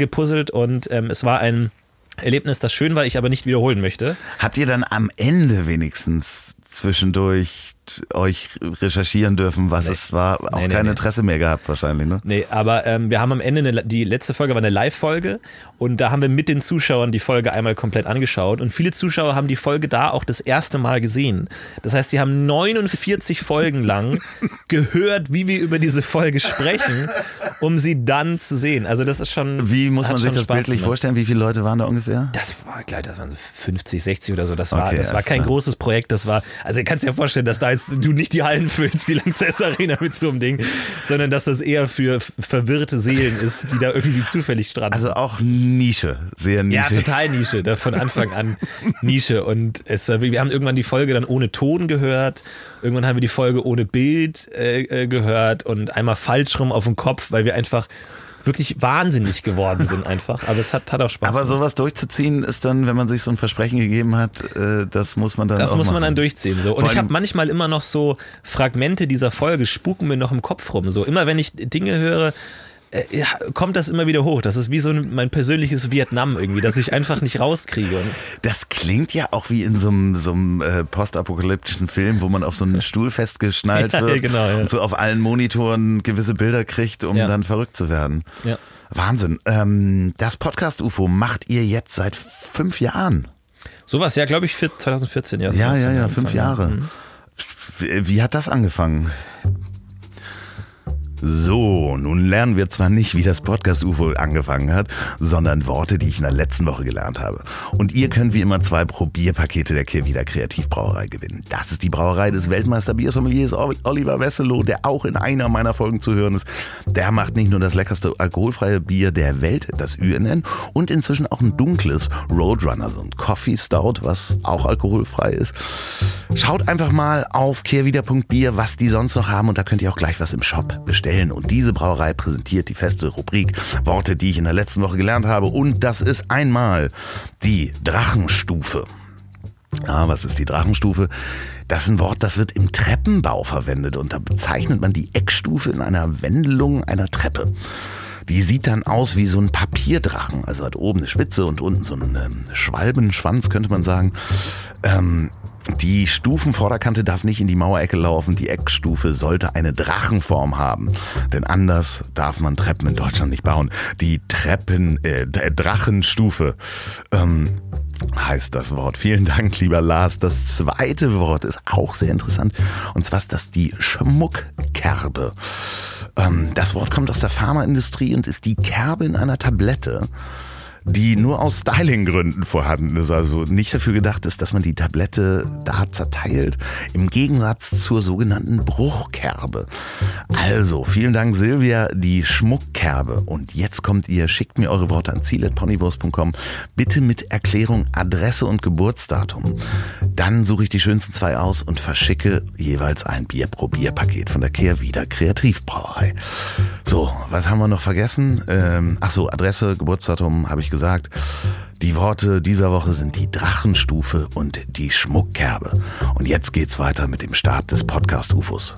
und ähm, es war ein Erlebnis, das schön war, ich aber nicht wiederholen möchte. Habt ihr dann am Ende wenigstens zwischendurch euch recherchieren dürfen, was es war? Auch Nee, nee, kein nee. Interesse mehr gehabt wahrscheinlich, ne? Nee, aber ähm, wir haben am Ende, eine, die letzte Folge war eine Live-Folge und da haben wir mit den Zuschauern die Folge einmal komplett angeschaut und viele Zuschauer haben die Folge da auch das erste Mal gesehen. Das heißt, die haben 49 Folgen lang gehört, wie wir über diese Folge sprechen, um sie dann zu sehen. Also das ist schon. Wie muss man sich das Spaß bildlich gemacht. vorstellen? Wie viele Leute waren da ungefähr? Das war gleich, das waren so 50, 60 oder so. Das war, Okay, das war kein klar. großes Projekt. Das war, also ihr kannst dir ja vorstellen, dass da jetzt du nicht die Hallen füllst, die Lanxess Arena mit so einem Ding, sondern dass das eher für verwirrte Seelen ist, die da irgendwie zufällig stranden. Also auch Nische, sehr Nische. ja, total Nische, da von Anfang an Nische. Und es, wir haben irgendwann die Folge dann ohne Ton gehört. Irgendwann haben wir die Folge ohne Bild äh, äh, gehört und einmal falsch rum auf dem Kopf, weil wir einfach wirklich wahnsinnig geworden sind einfach. Aber es hat, hat auch Spaß Aber gemacht. sowas durchzuziehen ist dann, wenn man sich so ein Versprechen gegeben hat, äh, das muss man dann Das muss man machen. dann durchziehen. So. Und Vor ich habe manchmal immer noch so Fragmente dieser Folge, spuken mir noch im Kopf rum. So immer wenn ich Dinge höre, äh, ja, kommt das immer wieder hoch. Das ist wie so ein, mein persönliches Vietnam irgendwie, das ich einfach nicht rauskriege. Das klingt ja auch wie in so einem, so einem äh, postapokalyptischen Film, wo man auf so einen Stuhl festgeschnallt Ja, wird genau, ja. und so auf allen Monitoren gewisse Bilder kriegt, um Ja. dann verrückt zu werden. ja. Wahnsinn. Ähm, das Podcast-UFO macht ihr jetzt seit fünf Jahren. Sowas, ja, glaube ich, für 2014. Ja, Ja, ja, ja, fünf Jahre. Mhm. Wie, wie hat das angefangen? So, nun lernen wir zwar nicht, wie das Podcast-UFO angefangen hat, sondern Worte, die ich in der letzten Woche gelernt habe. Und ihr könnt wie immer zwei Probierpakete der Kirwida Kreativbrauerei gewinnen. Das ist die Brauerei des Weltmeister-Biersommeliers Oliver Wesselow, der auch in einer meiner Folgen zu hören ist. Der macht nicht nur das leckerste alkoholfreie Bier der Welt, das UNN, und inzwischen auch ein dunkles Roadrunner, so ein Coffee Stout, was auch alkoholfrei ist. Schaut einfach mal auf kehrwieder.bier, was die sonst noch haben und da könnt ihr auch gleich was im Shop bestellen. Und diese Brauerei präsentiert die feste Rubrik Worte, die ich in der letzten Woche gelernt habe und das ist einmal die Drachenstufe. Ah, was ist die Drachenstufe? Das ist ein Wort, das wird im Treppenbau verwendet und da bezeichnet man die Eckstufe in einer Wendelung einer Treppe. Die sieht dann aus wie so ein Papierdrachen. Also hat oben eine Spitze und unten so einen ähm, Schwalbenschwanz, könnte man sagen. Ähm, die Stufenvorderkante darf nicht in die Mauerecke laufen. Die Eckstufe sollte eine Drachenform haben. Denn anders darf man Treppen in Deutschland nicht bauen. Die Treppen, äh, Drachenstufe. Ähm, heißt das Wort. Vielen Dank, lieber Lars. Das zweite Wort ist auch sehr interessant. Und zwar ist das die Schmuckkerbe. Ähm, das Wort kommt aus der Pharmaindustrie und ist die Kerbe in einer Tablette die nur aus Stylinggründen vorhanden ist, also nicht dafür gedacht ist, dass man die Tablette da zerteilt, im Gegensatz zur sogenannten Bruchkerbe. Also, vielen Dank Silvia, die Schmuckkerbe. Und jetzt kommt ihr, schickt mir eure Worte an ziel.ponywurst.com, bitte mit Erklärung, Adresse und Geburtsdatum. Dann suche ich die schönsten zwei aus und verschicke jeweils ein Bier-Probierpaket von der Kehrwieder Kreativbrauerei. So, was haben wir noch vergessen? Ähm, ach so, Adresse, Geburtsdatum habe ich gesagt. Die Worte dieser Woche sind die Drachenstufe und die Schmuckkerbe. Und jetzt geht's weiter mit dem Start des Podcast UFOs.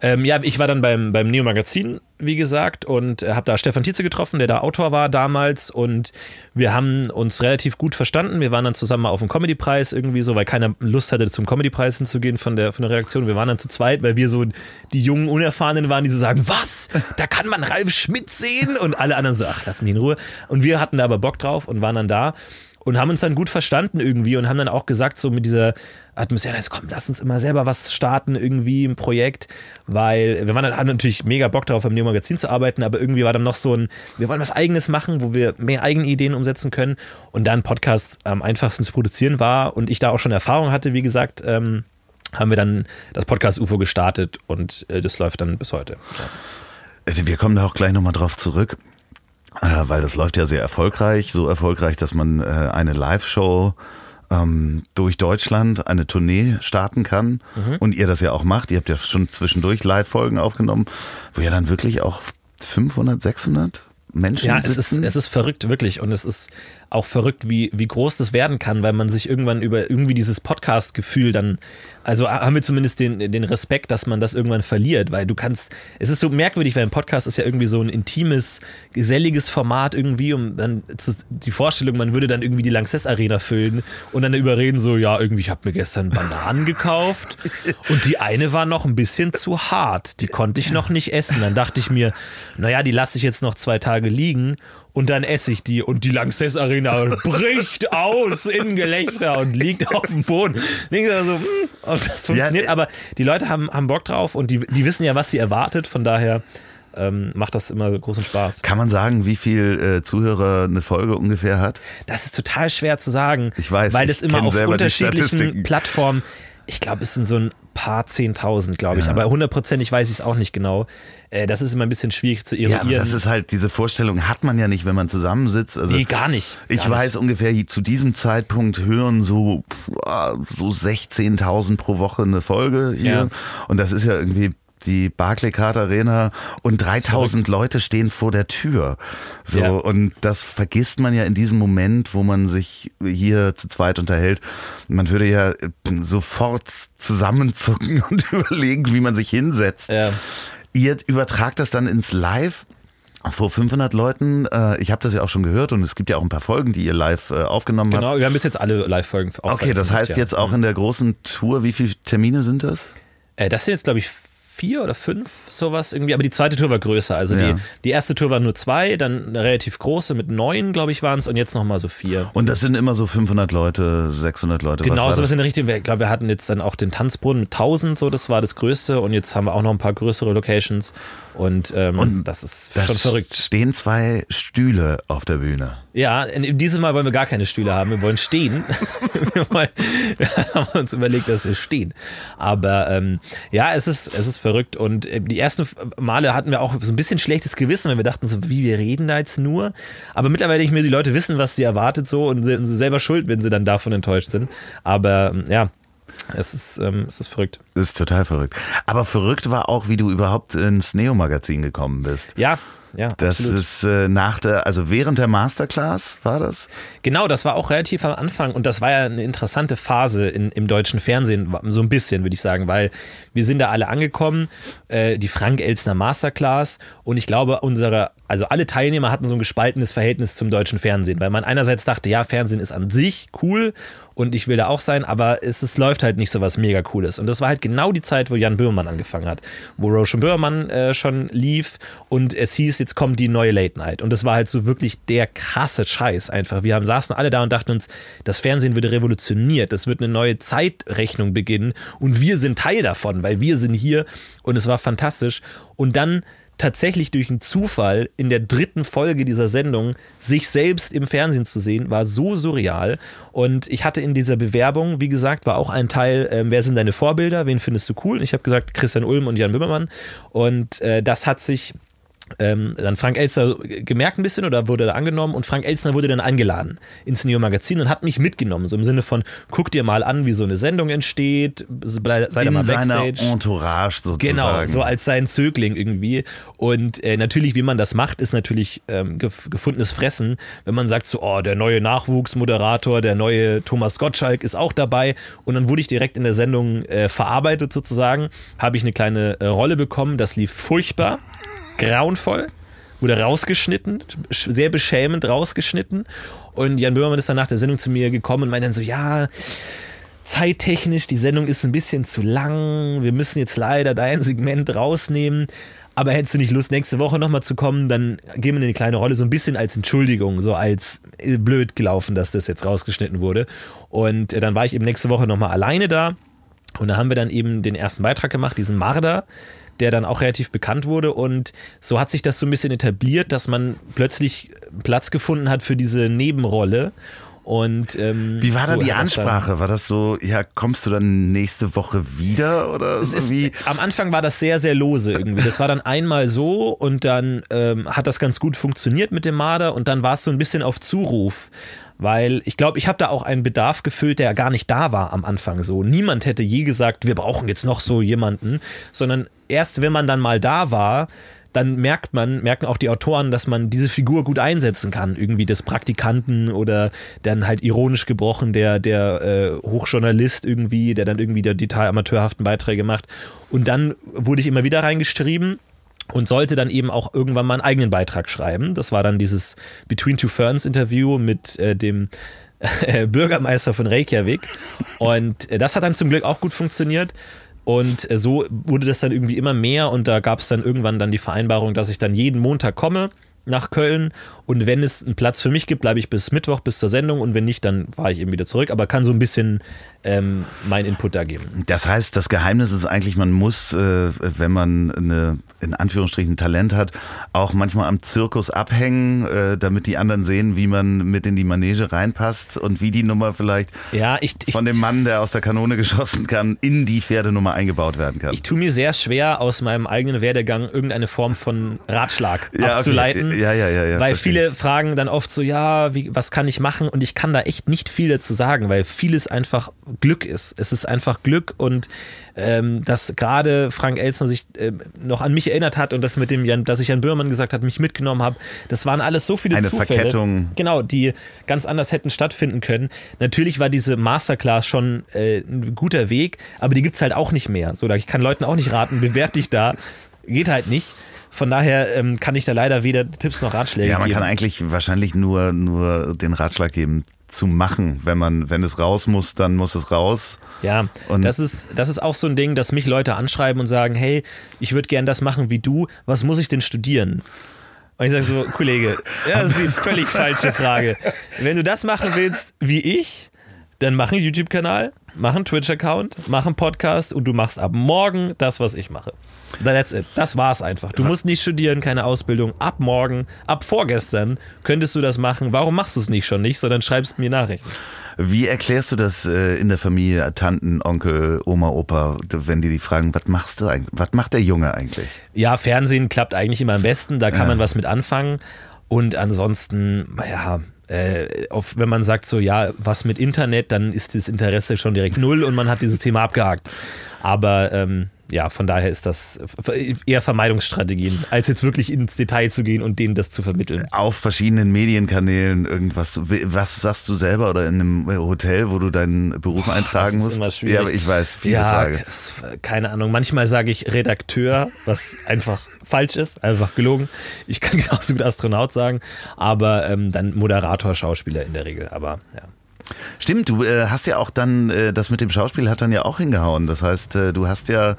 Ähm, ja, ich war dann beim, beim Neo Magazin, wie gesagt, und äh, habe da Stefan Tietze getroffen, der da Autor war damals. Und wir haben uns relativ gut verstanden. Wir waren dann zusammen auf dem Comedy-Preis irgendwie so, weil keiner Lust hatte, zum Comedy-Preis hinzugehen von der, von der Redaktion. Wir waren dann zu zweit, weil wir so die jungen Unerfahrenen waren, die so sagen: Was? Da kann man Ralf Schmidt sehen? Und alle anderen so: Ach, lass mich in Ruhe. Und wir hatten da aber Bock drauf und waren dann da und haben uns dann gut verstanden irgendwie und haben dann auch gesagt, so mit dieser Atmosphäre, komm, lass uns immer selber was starten, irgendwie im Projekt, weil wir waren dann, haben natürlich mega Bock darauf, am Neo Magazin zu arbeiten, aber irgendwie war dann noch so ein, wir wollen was Eigenes machen, wo wir mehr eigene Ideen umsetzen können und dann Podcast am einfachsten zu produzieren war und ich da auch schon Erfahrung hatte, wie gesagt, ähm, haben wir dann das Podcast UFO gestartet und äh, das läuft dann bis heute. Ja. Wir kommen da auch gleich nochmal drauf zurück. Äh, weil das läuft ja sehr erfolgreich, so erfolgreich, dass man äh, eine Live-Show ähm, durch Deutschland, eine Tournee starten kann mhm. und ihr das ja auch macht. Ihr habt ja schon zwischendurch Live-Folgen aufgenommen, wo ihr dann wirklich auch 500, 600 Menschen Ja, es ist, es ist verrückt, wirklich. Und es ist auch verrückt, wie, wie groß das werden kann, weil man sich irgendwann über irgendwie dieses Podcast-Gefühl dann, also haben wir zumindest den, den Respekt, dass man das irgendwann verliert, weil du kannst, es ist so merkwürdig, weil ein Podcast ist ja irgendwie so ein intimes, geselliges Format irgendwie, um dann zu, die Vorstellung, man würde dann irgendwie die Lanxess Arena füllen und dann überreden so, ja, irgendwie, ich habe mir gestern Bananen gekauft und die eine war noch ein bisschen zu hart, die konnte ich noch nicht essen. Dann dachte ich mir, naja, die lasse ich jetzt noch zwei Tage liegen und dann esse ich die und die Lanxess Arena bricht aus in Gelächter und liegt auf dem Boden. Denke ich so, hm, ob das funktioniert, ja, aber die Leute haben, haben Bock drauf und die, die wissen ja, was sie erwartet, von daher ähm, macht das immer großen Spaß. Kann man sagen, wie viel äh, Zuhörer eine Folge ungefähr hat? Das ist total schwer zu sagen. Ich weiß, weil das immer auf unterschiedlichen Plattformen ich glaube, es sind so ein paar Zehntausend, glaube ich. Ja. Aber hundertprozentig weiß ich es auch nicht genau. Äh, das ist immer ein bisschen schwierig zu eruieren. Ja, das ist halt, diese Vorstellung hat man ja nicht, wenn man zusammensitzt. Also nee, gar nicht. Gar ich weiß nicht. ungefähr, zu diesem Zeitpunkt hören so, so 16.000 pro Woche eine Folge hier. Ja. Und das ist ja irgendwie die Barclaycard Arena und 3000 Leute stehen vor der Tür. So ja. und das vergisst man ja in diesem Moment, wo man sich hier zu zweit unterhält. Man würde ja sofort zusammenzucken und überlegen, wie man sich hinsetzt. Ja. Ihr übertragt das dann ins Live vor 500 Leuten. Äh, ich habe das ja auch schon gehört und es gibt ja auch ein paar Folgen, die ihr live äh, aufgenommen genau, habt. Genau, wir haben bis jetzt alle Live-Folgen Okay, das heißt ja. jetzt auch in der großen Tour, wie viele Termine sind das? Äh, das sind jetzt, glaube ich, vier oder fünf, sowas irgendwie. Aber die zweite Tour war größer. Also ja. die, die erste Tour war nur zwei, dann eine relativ große mit neun, glaube ich, waren es und jetzt nochmal so vier. Und das sind immer so 500 Leute, 600 Leute. Genau, sowas in der Richtung. Ich glaube, wir hatten jetzt dann auch den Tanzbrunnen mit 1000, so das war das Größte und jetzt haben wir auch noch ein paar größere Locations und, ähm, und das ist schon verrückt. stehen zwei Stühle auf der Bühne. Ja, dieses Mal wollen wir gar keine Stühle haben. Wir wollen stehen. wir, wollen, wir, haben uns überlegt, dass wir stehen. Aber ähm, ja, es ist, es ist verrückt. Und äh, die ersten Male hatten wir auch so ein bisschen schlechtes Gewissen, weil wir dachten so, wie, wir reden da jetzt nur. Aber mittlerweile denke ich mir, die Leute wissen, was sie erwartet so und sind selber schuld, wenn sie dann davon enttäuscht sind. Aber ja, es ist, ähm, es ist verrückt. Es ist total verrückt. Aber verrückt war auch, wie du überhaupt ins Neo-Magazin gekommen bist. Ja, ja. Das absolut. ist äh, nach der, also während der Masterclass war das? Genau, das war auch relativ am Anfang und das war ja eine interessante Phase in, im deutschen Fernsehen, so ein bisschen, würde ich sagen, weil wir sind da alle angekommen, äh, die Frank Elstner Masterclass und ich glaube, unsere, also alle Teilnehmer hatten so ein gespaltenes Verhältnis zum deutschen Fernsehen, weil man einerseits dachte, ja, Fernsehen ist an sich cool und ich will da auch sein, aber es, es läuft halt nicht so was mega cooles. Und das war halt genau die Zeit, wo Jan Böhmermann angefangen hat, wo Roshan Böhmermann äh, schon lief und es hieß, jetzt kommt die neue Late Night. Und das war halt so wirklich der krasse Scheiß einfach. Wir haben, saßen alle da und dachten uns, das Fernsehen wird revolutioniert, das wird eine neue Zeitrechnung beginnen und wir sind Teil davon, weil wir sind hier und es war fantastisch. Und dann tatsächlich durch einen Zufall in der dritten Folge dieser Sendung sich selbst im Fernsehen zu sehen, war so surreal. Und ich hatte in dieser Bewerbung, wie gesagt, war auch ein Teil, äh, wer sind deine Vorbilder, wen findest du cool? Und ich habe gesagt, Christian Ulm und Jan Böhmermann. Und äh, das hat sich ähm, dann Frank Elstner gemerkt ein bisschen oder wurde da angenommen und Frank Elstner wurde dann eingeladen ins Neo Magazin und hat mich mitgenommen, so im Sinne von, guck dir mal an, wie so eine Sendung entsteht, sei da mal seiner Backstage. Entourage sozusagen. Genau, so als sein Zögling irgendwie. Und äh, natürlich, wie man das macht, ist natürlich ähm, gef gefundenes Fressen. Wenn man sagt so, oh, der neue Nachwuchsmoderator, der neue Thomas Gottschalk ist auch dabei. Und dann wurde ich direkt in der Sendung äh, verarbeitet sozusagen, habe ich eine kleine äh, Rolle bekommen. Das lief furchtbar, grauenvoll, wurde rausgeschnitten, sch- sehr beschämend rausgeschnitten. Und Jan Böhmermann ist dann nach der Sendung zu mir gekommen und meinte dann so, ja, zeittechnisch, die Sendung ist ein bisschen zu lang, wir müssen jetzt leider dein Segment rausnehmen. Aber hättest du nicht Lust, nächste Woche nochmal zu kommen, dann geben wir eine kleine Rolle, so ein bisschen als Entschuldigung, so als äh, blöd gelaufen, dass das jetzt rausgeschnitten wurde. Und äh, dann war ich eben nächste Woche nochmal alleine da. Und da haben wir dann eben den ersten Beitrag gemacht, diesen Marder, der dann auch relativ bekannt wurde. Und so hat sich das so ein bisschen etabliert, dass man plötzlich Platz gefunden hat für diese Nebenrolle. Und ähm, Wie war da so die hat das dann- Ansprache? War das so, ja, kommst du dann nächste Woche wieder oder ist, wie? am Anfang war das sehr, sehr lose irgendwie. Das war dann einmal so und dann ähm, hat das ganz gut funktioniert mit dem Marder und dann war es so ein bisschen auf Zuruf. Weil ich glaube, ich habe da auch einen Bedarf gefüllt, der gar nicht da war am Anfang so. Niemand hätte je gesagt, wir brauchen jetzt noch so jemanden, sondern erst wenn man dann mal da war, dann merkt man, merken auch die Autoren, dass man diese Figur gut einsetzen kann. Irgendwie des Praktikanten oder dann halt ironisch gebrochen der, der äh, Hochjournalist irgendwie, der dann irgendwie der total amateurhaften Beiträge macht. Und dann wurde ich immer wieder reingeschrieben und sollte dann eben auch irgendwann mal einen eigenen Beitrag schreiben. Das war dann dieses Between Two Ferns Interview mit äh, dem äh, Bürgermeister von Reykjavik. Und äh, das hat dann zum Glück auch gut funktioniert. Und äh, so wurde das dann irgendwie immer mehr und da gab es dann irgendwann dann die Vereinbarung, dass ich dann jeden Montag komme nach Köln und wenn es einen Platz für mich gibt, bleibe ich bis Mittwoch, bis zur Sendung und wenn nicht, dann fahre ich eben wieder zurück, aber kann so ein bisschen ähm, mein Input da geben. Das heißt, das Geheimnis ist eigentlich, man muss, äh, wenn man eine, in Anführungsstrichen Talent hat, auch manchmal am Zirkus abhängen, äh, damit die anderen sehen, wie man mit in die Manege reinpasst und wie die Nummer vielleicht Ja, ich, ich, von dem Mann, der aus der Kanone geschossen kann, in die Pferdenummer eingebaut werden kann. ich tue mir sehr schwer, aus meinem eigenen Werdegang irgendeine Form von Ratschlag Ja, okay. Ja, ja, ja, ja, weil viele fragen dann oft so, ja, wie, was kann ich machen? Und ich kann da echt nicht viel dazu sagen, weil vieles einfach Glück ist. Es ist einfach Glück und ähm, dass gerade Frank Elstner sich ähm, noch an mich erinnert hat und das mit dem Jan, dass ich Jan Böhmermann gesagt hat, mich mitgenommen habe, das waren alles so viele Eine Zufälle. Verkettung. Genau, die ganz anders hätten stattfinden können. Natürlich war diese Masterclass schon äh, ein guter Weg, aber die gibt es halt auch nicht mehr. So, ich kann Leuten auch nicht raten, bewerb dich da. Geht halt nicht. Von daher ähm, kann ich da leider weder Tipps noch Ratschläge Ja, man geben. kann eigentlich wahrscheinlich nur, nur den Ratschlag geben, zu machen. Wenn man, wenn es raus muss, dann muss es raus. Ja, Und- das ist, das ist auch so ein Ding, dass mich Leute anschreiben und sagen, hey, ich würde gern das machen wie du, was muss ich denn studieren? Und ich sage so, Kollege, ja, das ist die völlig falsche Frage. Wenn du das machen willst wie ich, dann mach einen YouTube-Kanal, mach einen Twitch-Account, mach einen Podcast und du machst ab morgen das, was ich mache. That's it. Das war's einfach. Du musst nicht studieren, keine Ausbildung. Ab morgen, ab vorgestern könntest du das machen. Warum machst du es nicht schon nicht, sondern schreibst mir Nachrichten? Wie erklärst du das äh, in der Familie, Tanten, Onkel, Oma, Opa, wenn die die fragen, was machst du eigentlich? Was macht der Junge eigentlich? Ja, Fernsehen klappt eigentlich immer am besten, da kann Ja. man was mit anfangen. Und ansonsten, ja, äh, auf, wenn man sagt so, ja, was mit Internet, dann ist das Interesse schon direkt null und man hat dieses Thema abgehakt. Aber ähm, ja, von daher ist das eher Vermeidungsstrategien, als jetzt wirklich ins Detail zu gehen und denen das zu vermitteln. Auf verschiedenen Medienkanälen irgendwas. Was sagst du selber oder in einem Hotel, wo du deinen Beruf Boah, eintragen musst? Immer schwierig. Ja, aber ich weiß, viele ja, Frage. Ist, keine Ahnung. Manchmal sage ich Redakteur, was einfach falsch ist, einfach gelogen. Ich kann genauso gut Astronaut sagen, aber ähm, dann Moderator, Schauspieler in der Regel. Aber ja. Stimmt, du äh, hast ja auch dann, äh, das mit dem Schauspiel hat dann ja auch hingehauen. Das heißt, äh, du hast ja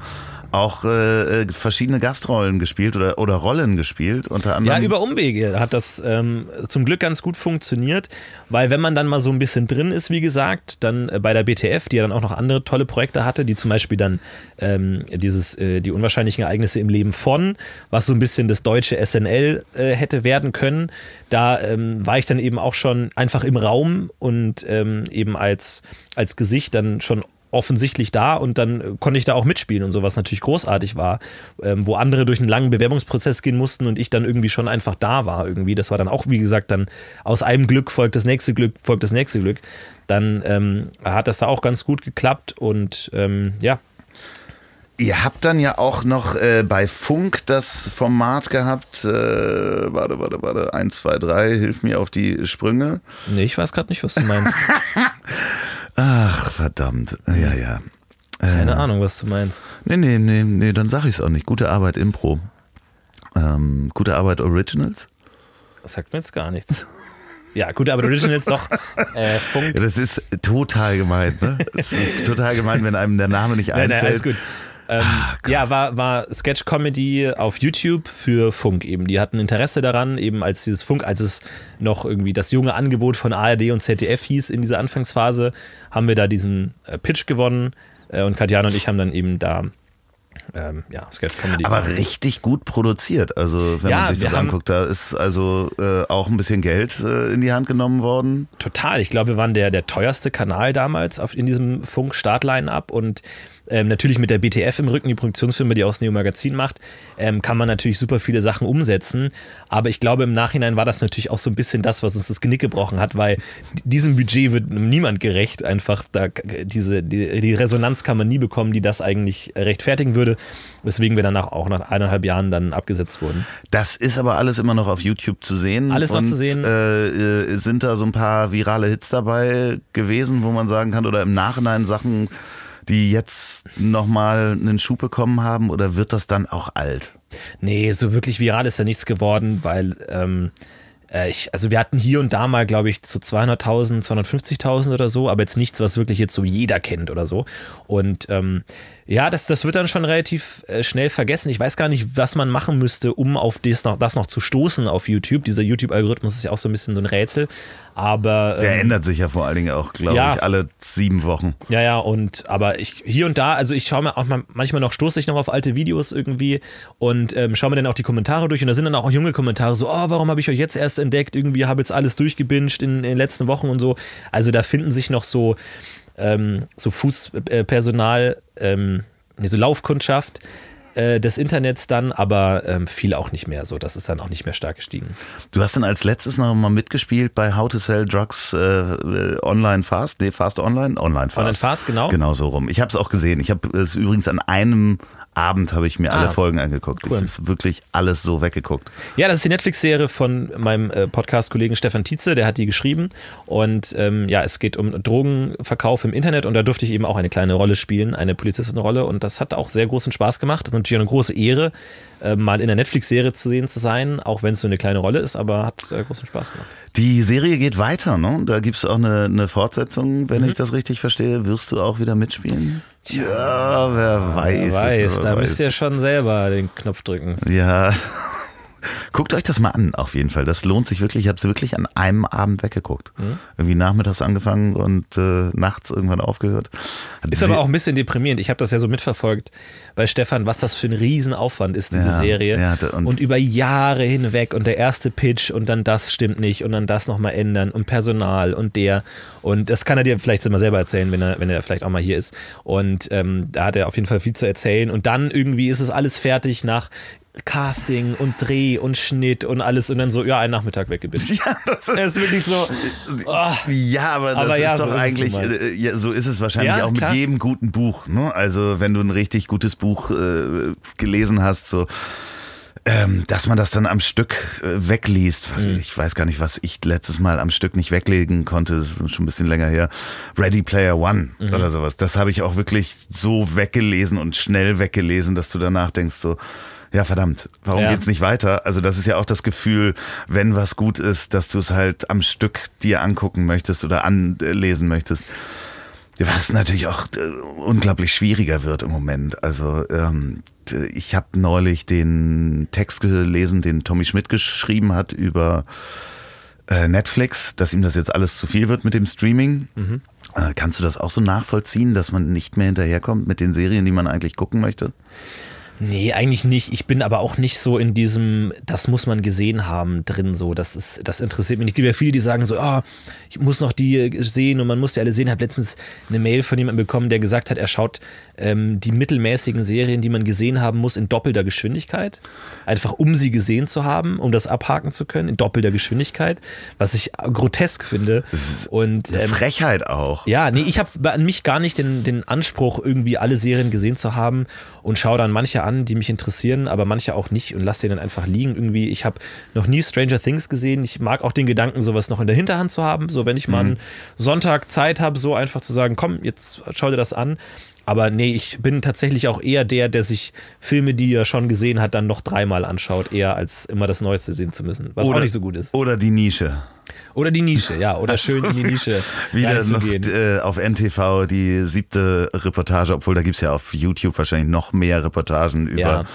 auch äh, äh, verschiedene Gastrollen gespielt oder, oder Rollen gespielt, unter anderem. Ja, über Umwege hat das ähm, zum Glück ganz gut funktioniert, weil wenn man dann mal so ein bisschen drin ist, wie gesagt, dann äh, bei der BTF, die ja dann auch noch andere tolle Projekte hatte, die zum Beispiel dann ähm, dieses, äh, die unwahrscheinlichen Ereignisse im Leben von, was so ein bisschen das deutsche SNL äh, hätte werden können, da ähm, war ich dann eben auch schon einfach im Raum und ähm, eben als, als Gesicht dann schon offensichtlich da und dann konnte ich da auch mitspielen und so, was natürlich großartig war, ähm, wo andere durch einen langen Bewerbungsprozess gehen mussten und ich dann irgendwie schon einfach da war irgendwie. Das war dann auch, wie gesagt, dann aus einem Glück folgt das nächste Glück, folgt das nächste Glück. Dann ähm, hat das da auch ganz gut geklappt und ähm, ja. Ihr habt dann ja auch noch äh, bei Funk das Format gehabt. Äh, warte, warte, warte. Eins, zwei, drei. Hilf mir auf die Sprünge. Nee, ich weiß gerade nicht, was du meinst. Ach, verdammt. Ja, ja. Keine äh, Ahnung, was du meinst. Nee, nee, nee, nee, dann sag ich es auch nicht. Gute Arbeit Impro. Ähm, gute Arbeit Originals. Das sagt mir jetzt gar nichts. Ja, gute Arbeit Originals doch. Äh, Funk. Ja, das ist total gemein, ne? Das ist total gemein, wenn einem der Name nicht einfällt. Nein, nein, alles gut. Ähm, ah, ja, war, war Sketch-Comedy auf YouTube für Funk eben. Die hatten Interesse daran, eben als dieses Funk, als es noch irgendwie das junge Angebot von ARD und ZDF hieß in dieser Anfangsphase, haben wir da diesen äh, Pitch gewonnen äh, und Katjana und ich haben dann eben da ähm, ja, Sketch-Comedy. Aber richtig gut produziert. Also, wenn ja, man sich das anguckt, da ist also äh, auch ein bisschen Geld äh, in die Hand genommen worden. Total. Ich glaube, wir waren der, der teuerste Kanal damals auf, in diesem Funk-Startline-Up und ähm, natürlich mit der BTF im Rücken, die Produktionsfirma, die aus Neo Magazin macht, ähm, kann man natürlich super viele Sachen umsetzen. Aber ich glaube, im Nachhinein war das natürlich auch so ein bisschen das, was uns das Genick gebrochen hat, weil diesem Budget wird niemand gerecht. Einfach da, diese, die, die Resonanz kann man nie bekommen, die das eigentlich rechtfertigen würde. Weswegen wir danach auch nach eineinhalb Jahren dann abgesetzt wurden. Das ist aber alles immer noch auf YouTube zu sehen. Alles noch zu sehen. Äh, äh, sind da so ein paar virale Hits dabei gewesen, wo man sagen kann, oder im Nachhinein Sachen die jetzt nochmal einen Schub bekommen haben oder wird das dann auch alt? Nee, so wirklich viral ist ja nichts geworden, weil ähm, äh, ich, also wir hatten hier und da mal, glaube ich, zu so 200.000, 250.000 oder so, aber jetzt nichts, was wirklich jetzt so jeder kennt oder so. Und ähm, ja, das, das wird dann schon relativ äh, schnell vergessen. Ich weiß gar nicht, was man machen müsste, um auf das noch, das noch zu stoßen auf YouTube. Dieser YouTube-Algorithmus ist ja auch so ein bisschen so ein Rätsel. Aber. Der ähm, ändert sich ja vor allen Dingen auch, glaube ja, ich, alle sieben Wochen. Ja, ja, und aber ich hier und da, also ich schaue mir auch mal, manchmal noch, stoße ich noch auf alte Videos irgendwie und ähm, schaue mir dann auch die Kommentare durch und da sind dann auch junge Kommentare so, oh, warum habe ich euch jetzt erst entdeckt? Irgendwie habe jetzt alles durchgebinged in, in den letzten Wochen und so. Also da finden sich noch so ähm, so Fußpersonal, ähm, so Laufkundschaft äh, des Internets dann, aber ähm, viel auch nicht mehr. So, das ist dann auch nicht mehr stark gestiegen. Du hast dann als letztes noch mal mitgespielt bei How to Sell Drugs äh, Online Fast, nee, Fast Online, Online Fast. Online Fast, genau. Genau so rum. Ich habe es auch gesehen. Ich habe es übrigens an einem Abend habe ich mir ah, alle Folgen angeguckt. Cool. Ich habe wirklich alles so weggeguckt. Ja, das ist die Netflix-Serie von meinem äh, Podcast-Kollegen Stefan Tietze, der hat die geschrieben. Und ähm, ja, es geht um Drogenverkauf im Internet und da durfte ich eben auch eine kleine Rolle spielen, eine Polizistenrolle. Und das hat auch sehr großen Spaß gemacht. Das ist natürlich eine große Ehre, äh, mal in der Netflix-Serie zu sehen zu sein, auch wenn es so eine kleine Rolle ist, aber hat äh, großen Spaß gemacht. Die Serie geht weiter, ne? Da gibt es auch eine, eine, Fortsetzung, wenn mhm. ich das richtig verstehe. Wirst du auch wieder mitspielen? Tja, wer weiß. Wer weiß, da weiß. müsst ihr schon selber den Knopf drücken. Ja. Guckt euch das mal an, auf jeden Fall. Das lohnt sich wirklich. Ich habe es wirklich an einem Abend weggeguckt. Mhm. Irgendwie nachmittags angefangen und äh, nachts irgendwann aufgehört. Hat ist aber auch ein bisschen deprimierend. Ich habe das ja so mitverfolgt bei Stefan, was das für ein Riesenaufwand ist, diese ja, Serie. Ja, und, und, über Jahre hinweg und der erste Pitch und dann das stimmt nicht und dann das nochmal ändern und Personal und der. Und das kann er dir vielleicht mal selber erzählen, wenn er, wenn er vielleicht auch mal hier ist. Und ähm, da hat er auf jeden Fall viel zu erzählen. Und dann irgendwie ist es alles fertig nach Casting und Dreh und Schnitt und alles und dann so, ja, einen Nachmittag weggebissen. Ja, das ist, Das ist wirklich so. Oh. Ja, aber das Aber ist ja, doch so ist eigentlich, mal. äh, ja, so ist es wahrscheinlich Ja, auch mit klar. jedem guten Buch. Ne? Also wenn du ein richtig gutes Buch äh, gelesen hast, so ähm, dass man das dann am Stück äh, wegliest. Mhm. Ich weiß gar nicht, was ich letztes Mal am Stück nicht weglegen konnte, das ist schon ein bisschen länger her. Ready Player One Mhm. oder sowas. Das habe ich auch wirklich so weggelesen und schnell weggelesen, dass du danach denkst so, ja verdammt, warum Ja. geht's nicht weiter? Also das ist ja auch das Gefühl, wenn was gut ist, dass du es halt am Stück dir angucken möchtest oder anlesen möchtest. Was natürlich auch äh, unglaublich schwieriger wird im Moment. Also ähm, ich habe neulich den Text gelesen, den Tommy Schmidt geschrieben hat über äh, Netflix, dass ihm das jetzt alles zu viel wird mit dem Streaming. Äh, kannst du das auch so nachvollziehen, dass man nicht mehr hinterherkommt mit den Serien, die man eigentlich gucken möchte? Nee, eigentlich nicht. Ich bin aber auch nicht so in diesem, das muss man gesehen haben, drin. So, das ist, das interessiert mich. nicht. Es gibt ja viele, die sagen so, ah, ich muss noch die sehen und man muss die alle sehen. Ich habe letztens eine Mail von jemandem bekommen, der gesagt hat, er schaut ähm, die mittelmäßigen Serien, die man gesehen haben muss, in doppelter Geschwindigkeit. Einfach um sie gesehen zu haben, um das abhaken zu können, in doppelter Geschwindigkeit, was ich grotesk finde. Und Eine ähm, Frechheit auch. ja, nee, ich habe an mich gar nicht den, den Anspruch, irgendwie alle Serien gesehen zu haben und schaue dann manche an, die mich interessieren, aber manche auch nicht und lasse die dann einfach liegen. Irgendwie, ich habe noch nie Stranger Things gesehen. Ich mag auch den Gedanken, sowas noch in der Hinterhand zu haben. So, wenn ich mal einen Sonntag Zeit habe, so einfach zu sagen, komm, jetzt schau dir das an. Aber nee, ich bin tatsächlich auch eher der, der sich Filme, die er schon gesehen hat, dann noch dreimal anschaut, eher als immer das Neueste sehen zu müssen. Was auch nicht so gut ist. Oder die Nische. Oder die Nische, ja, oder schön in die Nische Wieder noch äh, auf NTV die siebte Reportage, obwohl da gibt's ja auf YouTube wahrscheinlich noch mehr Reportagen über Ja.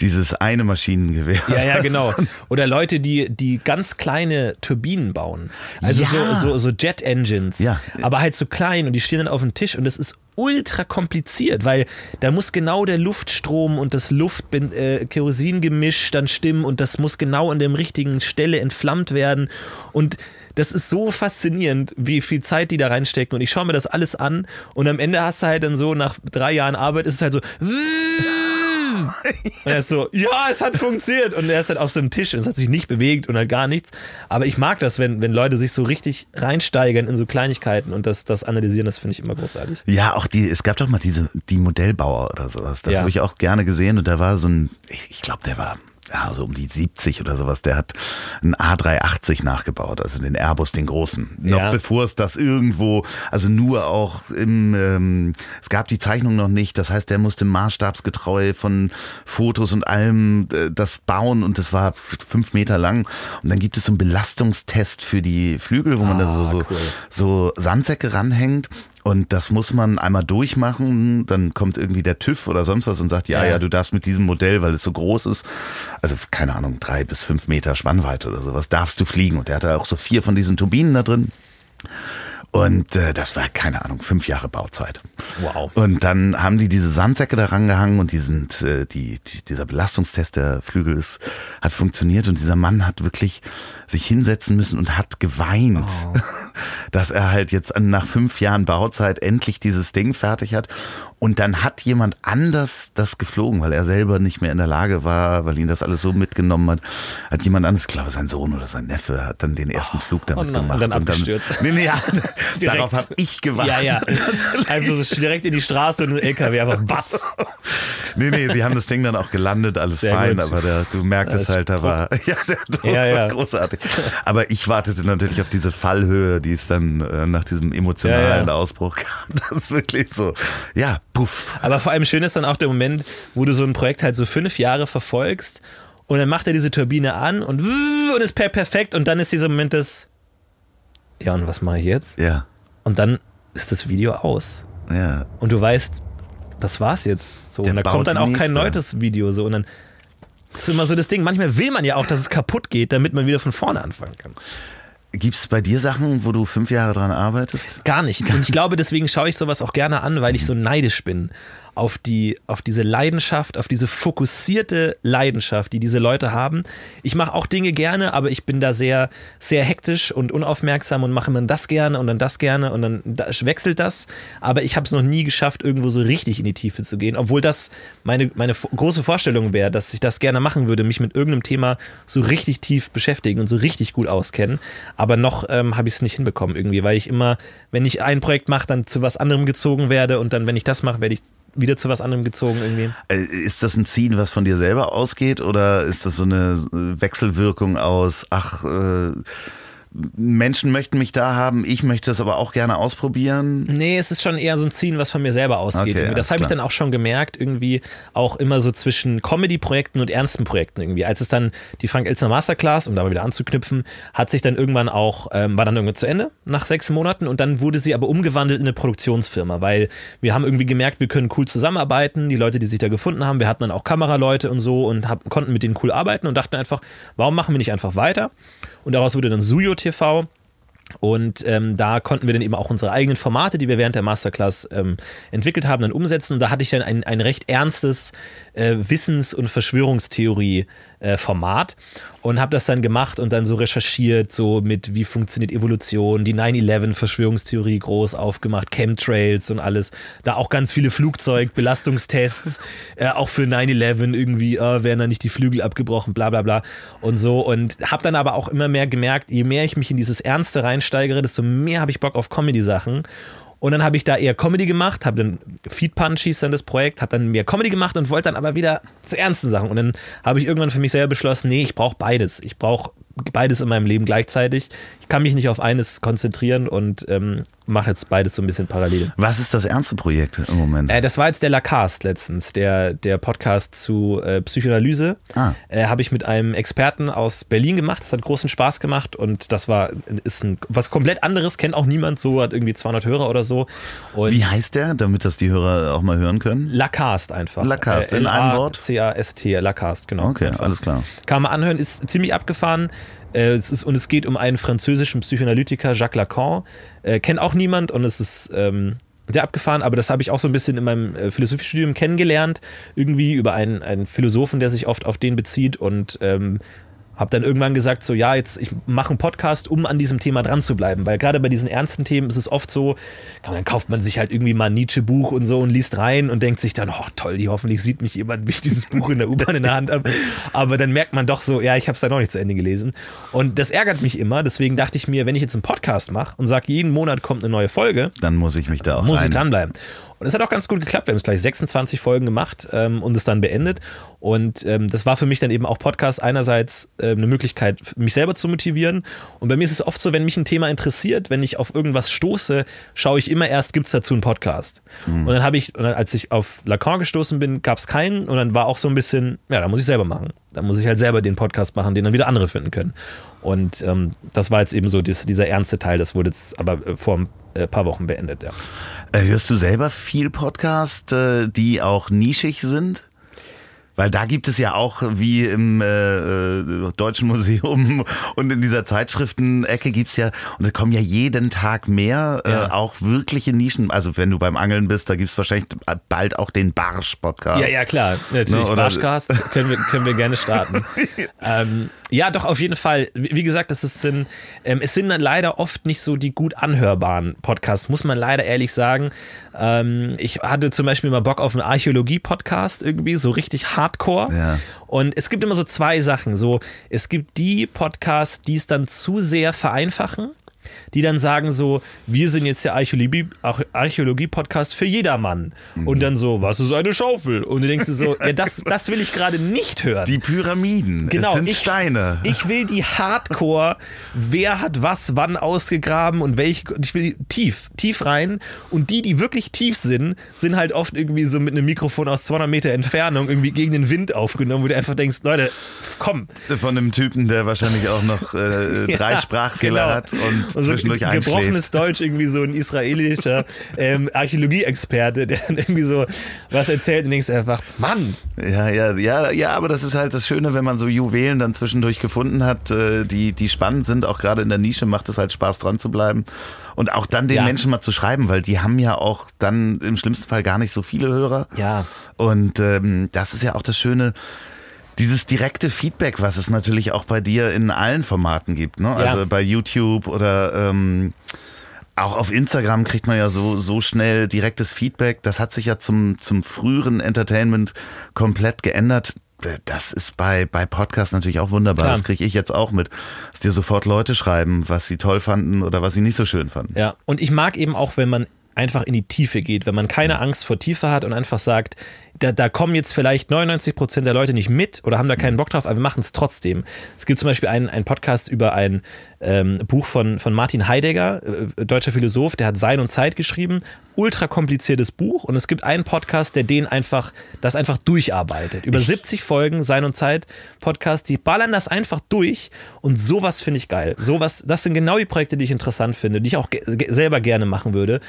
dieses eine Maschinengewehr. Ja, ja, genau. Oder Leute, die, die ganz kleine Turbinen bauen. Also Ja. so, so, so Jet Engines. Ja. Aber halt so klein und die stehen dann auf dem Tisch und das ist ultra kompliziert, weil da muss genau der Luftstrom und das Luft äh, dann stimmen und das muss genau an der richtigen Stelle entflammt werden. Und das ist so faszinierend, wie viel Zeit die da reinstecken. Und ich schaue mir das alles an und am Ende hast du halt dann so nach drei Jahren Arbeit ist es halt so und er ist so, ja, es hat funktioniert. Und er ist halt auf so einem Tisch und es hat sich nicht bewegt und halt gar nichts. Aber ich mag das, wenn, wenn Leute sich so richtig reinsteigern in so Kleinigkeiten und das, das analysieren, das finde ich immer großartig. Ja, auch die, es gab doch mal diese, die Modellbauer oder sowas. Das Ja. habe ich auch gerne gesehen und da war so ein, ich, ich glaube, der war ja, so um die 70 oder sowas, der hat einen A380 nachgebaut, also den Airbus, den großen. Noch Ja. bevor es das irgendwo, also nur auch im, ähm, es gab die Zeichnung noch nicht, das heißt, der musste maßstabsgetreu von Fotos und allem äh, das bauen und das war fünf Meter lang. Und dann gibt es so einen Belastungstest für die Flügel, wo man da so, Ah, so, cool. so Sandsäcke ranhängt. Und das muss man einmal durchmachen, dann kommt irgendwie der TÜV oder sonst was und sagt, ja, Ja. ja, du darfst mit diesem Modell, weil es so groß ist, also keine Ahnung, drei bis fünf Meter Spannweite oder sowas, darfst du fliegen. Und der hatte auch so vier von diesen Turbinen da drin. Und äh, das war, keine Ahnung, fünf Jahre Bauzeit. Wow. Und dann haben die diese Sandsäcke da rangehangen und die sind, äh, die, die, dieser Belastungstest der Flügel ist, hat funktioniert und dieser Mann hat wirklich sich hinsetzen müssen und hat geweint, dass er halt jetzt nach fünf Jahren Bauzeit endlich dieses Ding fertig hat. Und dann hat jemand anders das geflogen, weil er selber nicht mehr in der Lage war, weil ihn das alles so mitgenommen hat. Hat jemand anderes, ich glaube sein Sohn oder sein Neffe, hat dann den ersten Flug damit oh nein, gemacht. und dann abgestürzt. nee, nee, ja, Direkt. darauf habe ich gewartet. Ja, ja. Einfach so direkt in die Straße und ein LKW, einfach batz. Nee, nee, sie haben das Ding dann auch gelandet, alles Sehr fein, gut. aber der, du merktest halt, da war, ja, der Druck Ja, ja. großartig. Aber ich wartete natürlich auf diese Fallhöhe, die es dann äh, nach diesem emotionalen ja. Ausbruch gab. Das ist wirklich so, ja, puff. Aber vor allem schön ist dann auch der Moment, wo du so ein Projekt halt so fünf Jahre verfolgst und dann macht er diese Turbine an und, und ist per perfekt und dann ist dieser Moment des, ja und was mache ich jetzt? Ja, Und dann ist das Video aus. ja. Und du weißt, das war's jetzt. So. Der und da kommt dann auch kein neues Video. So. Und dann ist immer so das Ding. Manchmal will man ja auch, dass es kaputt geht, damit man wieder von vorne anfangen kann. Gibt es bei dir Sachen, wo du fünf Jahre dran arbeitest? Gar nicht. Und ich glaube, deswegen schaue ich sowas auch gerne an, weil ich so neidisch bin auf, die, auf diese Leidenschaft, auf diese fokussierte Leidenschaft, die diese Leute haben. Ich mache auch Dinge gerne, aber ich bin da sehr, sehr hektisch und unaufmerksam und mache dann das gerne und dann das gerne und dann wechselt das. Aber ich habe es noch nie geschafft, irgendwo so richtig in die Tiefe zu gehen, obwohl das meine, meine große Vorstellung wäre, dass ich das gerne machen würde, mich mit irgendeinem Thema so richtig tief beschäftigen und so richtig gut auskennen. Aber noch ähm, habe ich es nicht hinbekommen irgendwie, weil ich immer, wenn ich ein Projekt mache, dann zu was anderem gezogen werde und dann, wenn ich das mache, werde ich wieder zu was anderem gezogen irgendwie. Äh, ist das ein Ziehen, was von dir selber ausgeht oder ist das so eine Wechselwirkung aus, ach, äh, Menschen möchten mich da haben, ich möchte das aber auch gerne ausprobieren. Nee, es ist schon eher so ein Ziehen, was von mir selber ausgeht. Okay, das habe ich dann auch schon gemerkt, irgendwie auch immer so zwischen Comedy-Projekten und ernsten Projekten irgendwie. Als es dann die Frank Elzner Masterclass, um da mal wieder anzuknüpfen, hat sich dann irgendwann auch, ähm, war dann irgendwann zu Ende nach sechs Monaten und dann wurde sie aber umgewandelt in eine Produktionsfirma, weil wir haben irgendwie gemerkt, wir können cool zusammenarbeiten, die Leute, die sich da gefunden haben, wir hatten dann auch Kameraleute und so und hab, konnten mit denen cool arbeiten und dachten einfach, warum machen wir nicht einfach weiter? Und daraus wurde dann Suyo TV. Und ähm, da konnten wir dann eben auch unsere eigenen Formate, die wir während der Masterclass ähm, entwickelt haben, dann umsetzen. Und da hatte ich dann ein, ein recht ernstes äh, Wissens- und Verschwörungstheorie-Format äh, und habe das dann gemacht und dann so recherchiert, so mit wie funktioniert Evolution, die 9-11-Verschwörungstheorie groß aufgemacht, Chemtrails und alles. Da auch ganz viele Flugzeugbelastungstests, äh, auch für 9-11 irgendwie, äh, werden da nicht die Flügel abgebrochen, bla bla bla und so. Und habe dann aber auch immer mehr gemerkt, je mehr ich mich in dieses Ernste reinsteigere, desto mehr habe ich Bock auf Comedy-Sachen. Und dann habe ich da eher Comedy gemacht, habe dann Feed Punch dann das Projekt, habe dann mehr Comedy gemacht und wollte dann aber wieder zu ernsten Sachen. Und dann habe ich irgendwann für mich selber beschlossen, nee, ich brauche beides. Ich brauche beides in meinem Leben gleichzeitig. Ich kann mich nicht auf eines konzentrieren und ähm, mache jetzt beides so ein bisschen parallel. Was ist das ernste Projekt im Moment? Äh, das war jetzt der Lacast letztens, der, der Podcast zu äh, Psychoanalyse. Ah. Äh, Habe ich mit einem Experten aus Berlin gemacht. Das hat großen Spaß gemacht und das war ist ein, was komplett anderes, kennt auch niemand so, hat irgendwie 200 Hörer oder so. Und Wie heißt der, damit das die Hörer auch mal hören können? Lacast einfach. Lacast, in einem Wort? C-A-S-T, Lacast, genau. Okay, einfach. alles klar. Kann man anhören, ist ziemlich abgefahren. Äh, es ist, und es geht um einen französischen Psychoanalytiker, Jacques Lacan. Äh, kennt auch niemand und es ist ähm, sehr abgefahren, aber das habe ich auch so ein bisschen in meinem äh, Philosophiestudium kennengelernt. Irgendwie über einen, einen Philosophen, der sich oft auf den bezieht und ähm, habe dann irgendwann gesagt, so ja, jetzt ich mache einen Podcast, um an diesem Thema dran zu bleiben, weil gerade bei diesen ernsten Themen ist es oft so, dann kauft man sich halt irgendwie mal ein Nietzsche-Buch und so und liest rein und denkt sich dann, oh toll, die hoffentlich sieht mich jemand, wie ich dieses Buch in der U-Bahn in der Hand habe. Aber dann merkt man doch so, ja, ich habe es da noch nicht zu Ende gelesen. Und das ärgert mich immer. Deswegen dachte ich mir, wenn ich jetzt einen Podcast mache und sage, jeden Monat kommt eine neue Folge, dann muss ich mich da auch muss rein. ich dranbleiben. Und es hat auch ganz gut geklappt. Wir haben es gleich 26 Folgen gemacht ähm, und es dann beendet. Und ähm, das war für mich dann eben auch Podcast einerseits äh, eine Möglichkeit, mich selber zu motivieren. Und bei mir ist es oft so, wenn mich ein Thema interessiert, wenn ich auf irgendwas stoße, schaue ich immer erst, gibt es dazu einen Podcast. Mhm. Und dann habe ich, dann, als ich auf Lacan gestoßen bin, gab es keinen. Und dann war auch so ein bisschen, ja, da muss ich selber machen. Da muss ich halt selber den Podcast machen, den dann wieder andere finden können. Und ähm, das war jetzt eben so dies, dieser ernste Teil. Das wurde jetzt aber äh, vor ein äh, paar Wochen beendet, ja. Äh, hörst du selber viel Podcast, äh, die auch nischig sind? Weil da gibt es ja auch, wie im äh, äh Deutschen Museum und in dieser Zeitschriftenecke gibt es ja, und da kommen ja jeden Tag mehr, äh, ja. auch wirkliche Nischen. Also wenn du beim Angeln bist, da gibt es wahrscheinlich bald auch den Barsch-Podcast. Ja, ja, klar, natürlich. Ne, Barschcast können wir, können wir gerne starten. ähm, ja, doch, auf jeden Fall. Wie gesagt, das ist sind, ähm, es sind dann leider oft nicht so die gut anhörbaren Podcasts, muss man leider ehrlich sagen. Ähm, ich hatte zum Beispiel mal Bock auf einen Archäologie-Podcast irgendwie, so richtig hardcore. Ja. Und es gibt immer so zwei Sachen. So, es gibt die Podcasts, die es dann zu sehr vereinfachen die dann sagen so, wir sind jetzt der Archäologie-Podcast für jedermann. Mhm. Und dann so, was ist eine Schaufel? Und du denkst dir so, ja, das, das will ich gerade nicht hören. Die Pyramiden, genau, es sind ich, Steine. Ich will die Hardcore, wer hat was wann ausgegraben und welche, ich will die tief, tief rein. Und die, die wirklich tief sind, sind halt oft irgendwie so mit einem Mikrofon aus 200 Meter Entfernung irgendwie gegen den Wind aufgenommen, wo du einfach denkst, Leute, komm. Von einem Typen, der wahrscheinlich auch noch äh, drei ja, Sprachfehler genau. hat und und so zwischendurch gebrochenes einschläft. Deutsch, irgendwie so ein israelischer ähm, Archäologie-Experte, der dann irgendwie so was erzählt und denkst einfach, Mann, Ja, ja, ja, ja, aber das ist halt das Schöne, wenn man so Juwelen dann zwischendurch gefunden hat, äh, die, die spannend sind, auch gerade in der Nische macht es halt Spaß dran zu bleiben. Und auch dann den Ja. Menschen mal zu schreiben, weil die haben ja auch dann im schlimmsten Fall gar nicht so viele Hörer. Ja. Und ähm, das ist ja auch das Schöne, dieses direkte Feedback, was es natürlich auch bei dir in allen Formaten gibt. Ne? Also Ja. bei YouTube oder ähm, auch auf Instagram kriegt man ja so, so schnell direktes Feedback. Das hat sich ja zum, zum früheren Entertainment komplett geändert. Das ist bei, bei Podcasts natürlich auch wunderbar. Klar. Das kriege ich jetzt auch mit. Dass dir sofort Leute schreiben, was sie toll fanden oder was sie nicht so schön fanden. Ja, und ich mag eben auch, wenn man einfach in die Tiefe geht, wenn man keine Angst vor Tiefe hat und einfach sagt, da, da kommen jetzt vielleicht 99 Prozent der Leute nicht mit oder haben da keinen Bock drauf, aber wir machen es trotzdem. Es gibt zum Beispiel einen, einen Podcast über ein ähm, Buch von, von Martin Heidegger, äh, deutscher Philosoph, der hat Sein und Zeit geschrieben, ultra kompliziertes Buch und es gibt einen Podcast, der den einfach, das einfach durcharbeitet. Über 70 Folgen Sein und Zeit Podcast, die ballern das einfach durch und sowas finde ich geil. Sowas, das sind genau die Projekte, die ich interessant finde, die ich auch ge ge selber gerne machen würde,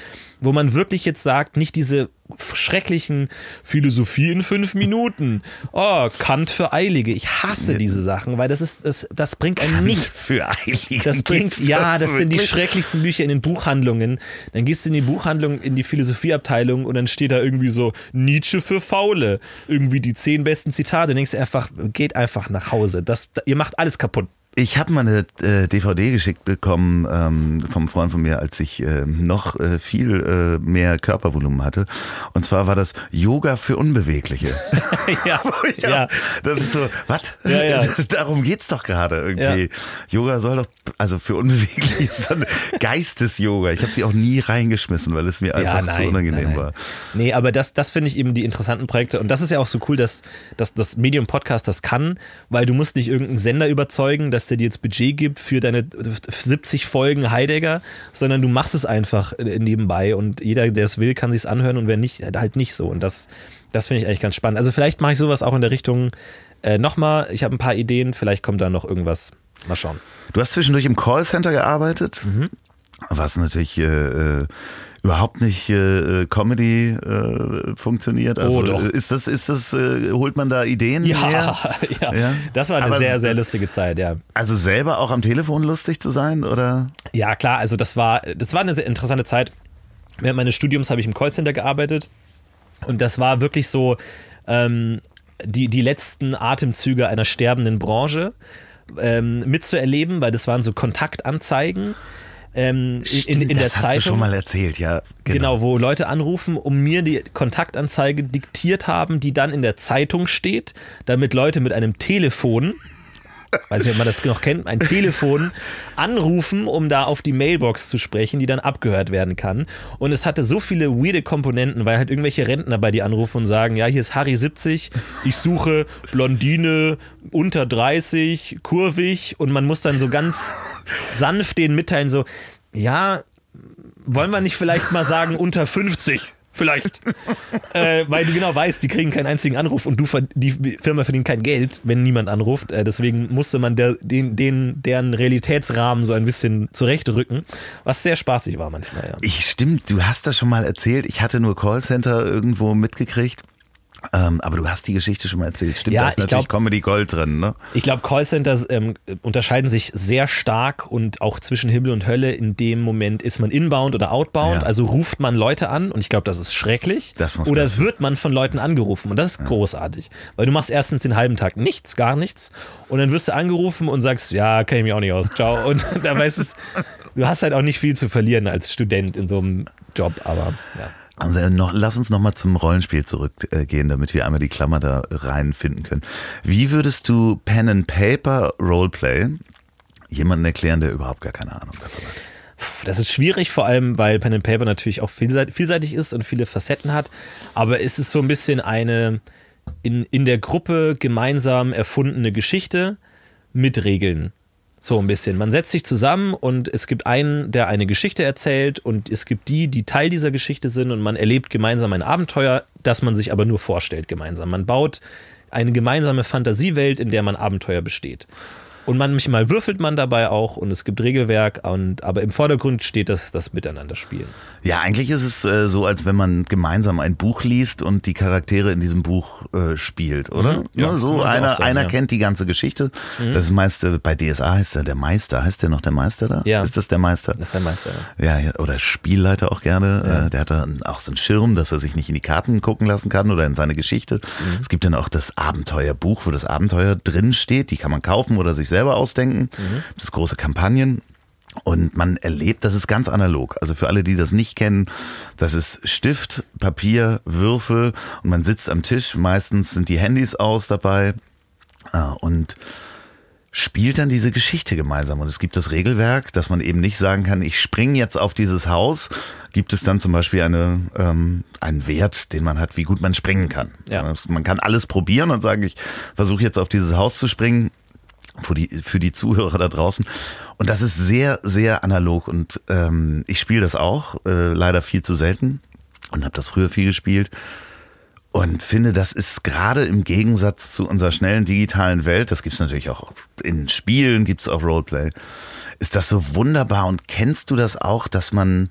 wo man wirklich jetzt sagt, nicht diese schrecklichen Philosophie in fünf Minuten. Oh, Kant für Eilige. Ich hasse diese Sachen, weil das ist, das, das bringt einem nichts. Für Heilige. Das bringt, ja, das sind die schrecklichsten Bücher in den Buchhandlungen. Dann gehst du in die Buchhandlung, in die Philosophieabteilung und dann steht da irgendwie so Nietzsche für Faule. Irgendwie die zehn besten Zitate. Dann denkst du einfach, geht einfach nach Hause. Das, ihr macht alles kaputt. Ich habe mal eine äh, DVD geschickt bekommen ähm, vom Freund von mir, als ich äh, noch äh, viel äh, mehr Körpervolumen hatte. Und zwar war das Yoga für Unbewegliche. ja, ja. Das ist so, was? Ja, ja. Darum geht's doch gerade irgendwie. Yoga soll doch, also für Unbewegliche ist dann Geistes-Yoga. Ich habe sie auch nie reingeschmissen, weil es mir einfach zu unangenehm nein, nein. war. Nee, aber das, das finde ich eben die interessanten Projekte. Und das ist ja auch so cool, dass, dass das Medium Podcast das kann, weil du musst nicht irgendeinen Sender überzeugen, dass der dir jetzt Budget gibt für deine 70 Folgen Heidegger, sondern du machst es einfach nebenbei und jeder, der es will, kann sich anhören und wer nicht, halt nicht so. Und das, das finde ich eigentlich ganz spannend. Also vielleicht mache ich sowas auch in der Richtung äh, nochmal. Ich habe ein paar Ideen, vielleicht kommt da noch irgendwas. Mal schauen. Du hast zwischendurch im Callcenter gearbeitet, Mhm. was natürlich äh, äh, überhaupt nicht äh, Comedy äh, funktioniert. Also Oh, doch. äh, ist das, ist das, äh, holt man da Ideen her? ja, Ja. das war eine Aber- sehr, sehr lustige Zeit, ja. Also selber auch am Telefon lustig zu sein, oder? Ja, klar, also das war, das war eine sehr interessante Zeit. Während meines Studiums habe ich im Callcenter gearbeitet und das war wirklich so ähm, die, die letzten Atemzüge einer sterbenden Branche ähm, mitzuerleben, weil das waren so Kontaktanzeigen ähm, in, in, in der das hast Zeitung. du schon mal erzählt, ja. Genau. wo Leute anrufen, um mir die Kontaktanzeige diktiert haben, die dann in der Zeitung steht, damit Leute mit einem Telefon, weiß nicht, ob man das noch kennt, ein Telefon anrufen, um da auf die Mailbox zu sprechen, die dann abgehört werden kann. Und es hatte so viele weirde Komponenten, weil halt irgendwelche Rentner bei dir anrufen und sagen, ja, hier ist Harry 70, ich suche Blondine unter 30, kurvig und man muss dann so ganz sanft denen mitteilen, so, ja, wollen wir nicht vielleicht mal sagen unter 50? Vielleicht. äh, weil du genau weißt, die kriegen keinen einzigen Anruf und du die Firma verdient kein Geld, wenn niemand anruft. Äh, deswegen musste man der, den, den, deren Realitätsrahmen so ein bisschen zurechtrücken, was sehr spaßig war manchmal, ja. Ich stimmt, du hast das schon mal erzählt. Ich hatte nur Callcenter irgendwo mitgekriegt. Ähm, aber du hast die Geschichte schon mal erzählt. Stimmt, Ja, da ist ich natürlich glaub- Comedy Gold drin, ne? Ich glaube, Callcenters ähm, unterscheiden sich sehr stark und auch zwischen Himmel und Hölle. In dem Moment ist man inbound oder outbound, Ja. also ruft man Leute an und ich glaube, das ist schrecklich. Das muss oder das- wird man von Leuten angerufen und das ist großartig, weil du machst erstens den halben Tag nichts, gar nichts und dann wirst du angerufen und sagst, ja, kenne ich mich auch nicht aus, ciao. Und da weißt es, du hast halt auch nicht viel zu verlieren als Student in so einem Job, aber ja. Also äh, noch, lass uns nochmal zum Rollenspiel zurückgehen, damit wir einmal die Klammer da reinfinden können. Wie würdest du Pen and Paper Roleplay jemanden erklären, der überhaupt gar keine Ahnung davon hat? Das ist schwierig, vor allem, weil Pen and Paper natürlich auch vielseitig, vielseitig ist und viele Facetten hat. Aber es ist so ein bisschen eine in, in der Gruppe gemeinsam erfundene Geschichte mit Regeln. So ein bisschen. Man setzt sich zusammen und es gibt einen, der eine Geschichte erzählt und es gibt die, die Teil dieser Geschichte sind und man erlebt gemeinsam ein Abenteuer, das man sich aber nur vorstellt gemeinsam. Man baut eine gemeinsame Fantasiewelt, in der man Abenteuer besteht. Und manchmal würfelt man dabei auch und es gibt Regelwerk, und, aber im Vordergrund steht das, das Miteinander-Spielen. Ja, eigentlich ist es äh, so, als wenn man gemeinsam ein Buch liest und die Charaktere in diesem Buch äh, spielt, oder? Mhm. Ja, Ja, so man so einer, sagen, einer ja. Mhm. kennt die ganze Geschichte. Das ist meist äh, bei DSA heißt er der Meister. Heißt der noch der Meister da? Ja. Ist das der Meister? Das ist der Meister. Ja, ja, oder Spielleiter auch gerne. Äh, der hat dann auch so einen Schirm, dass er sich nicht in die Karten gucken lassen kann oder in seine Geschichte. Mhm. Es gibt dann auch das Abenteuerbuch, wo das Abenteuer drin steht. Die kann man kaufen oder sich selber ausdenken. Mhm. Das große Kampagnen. Und man erlebt, das ist ganz analog. Also für alle, die das nicht kennen, das ist Stift, Papier, Würfel und man sitzt am Tisch. Meistens sind die Handys aus dabei. Äh, Und spielt dann diese Geschichte gemeinsam. Und es gibt das Regelwerk, dass man eben nicht sagen kann, ich springe jetzt auf dieses Haus. Gibt es dann zum Beispiel eine, ähm, einen Wert, den man hat, wie gut man springen kann. Ja. Man kann alles probieren und sagen, ich versuche jetzt auf dieses Haus zu springen. Für die, für die Zuhörer da draußen. Und das ist sehr, sehr analog. Und ähm, ich spiele das auch, äh, leider viel zu selten. Und habe das früher viel gespielt. Und finde, das ist gerade im Gegensatz zu unserer schnellen digitalen Welt, das gibt's natürlich auch in Spielen, gibt's auch Roleplay, ist das so wunderbar. Und kennst du das auch, dass man,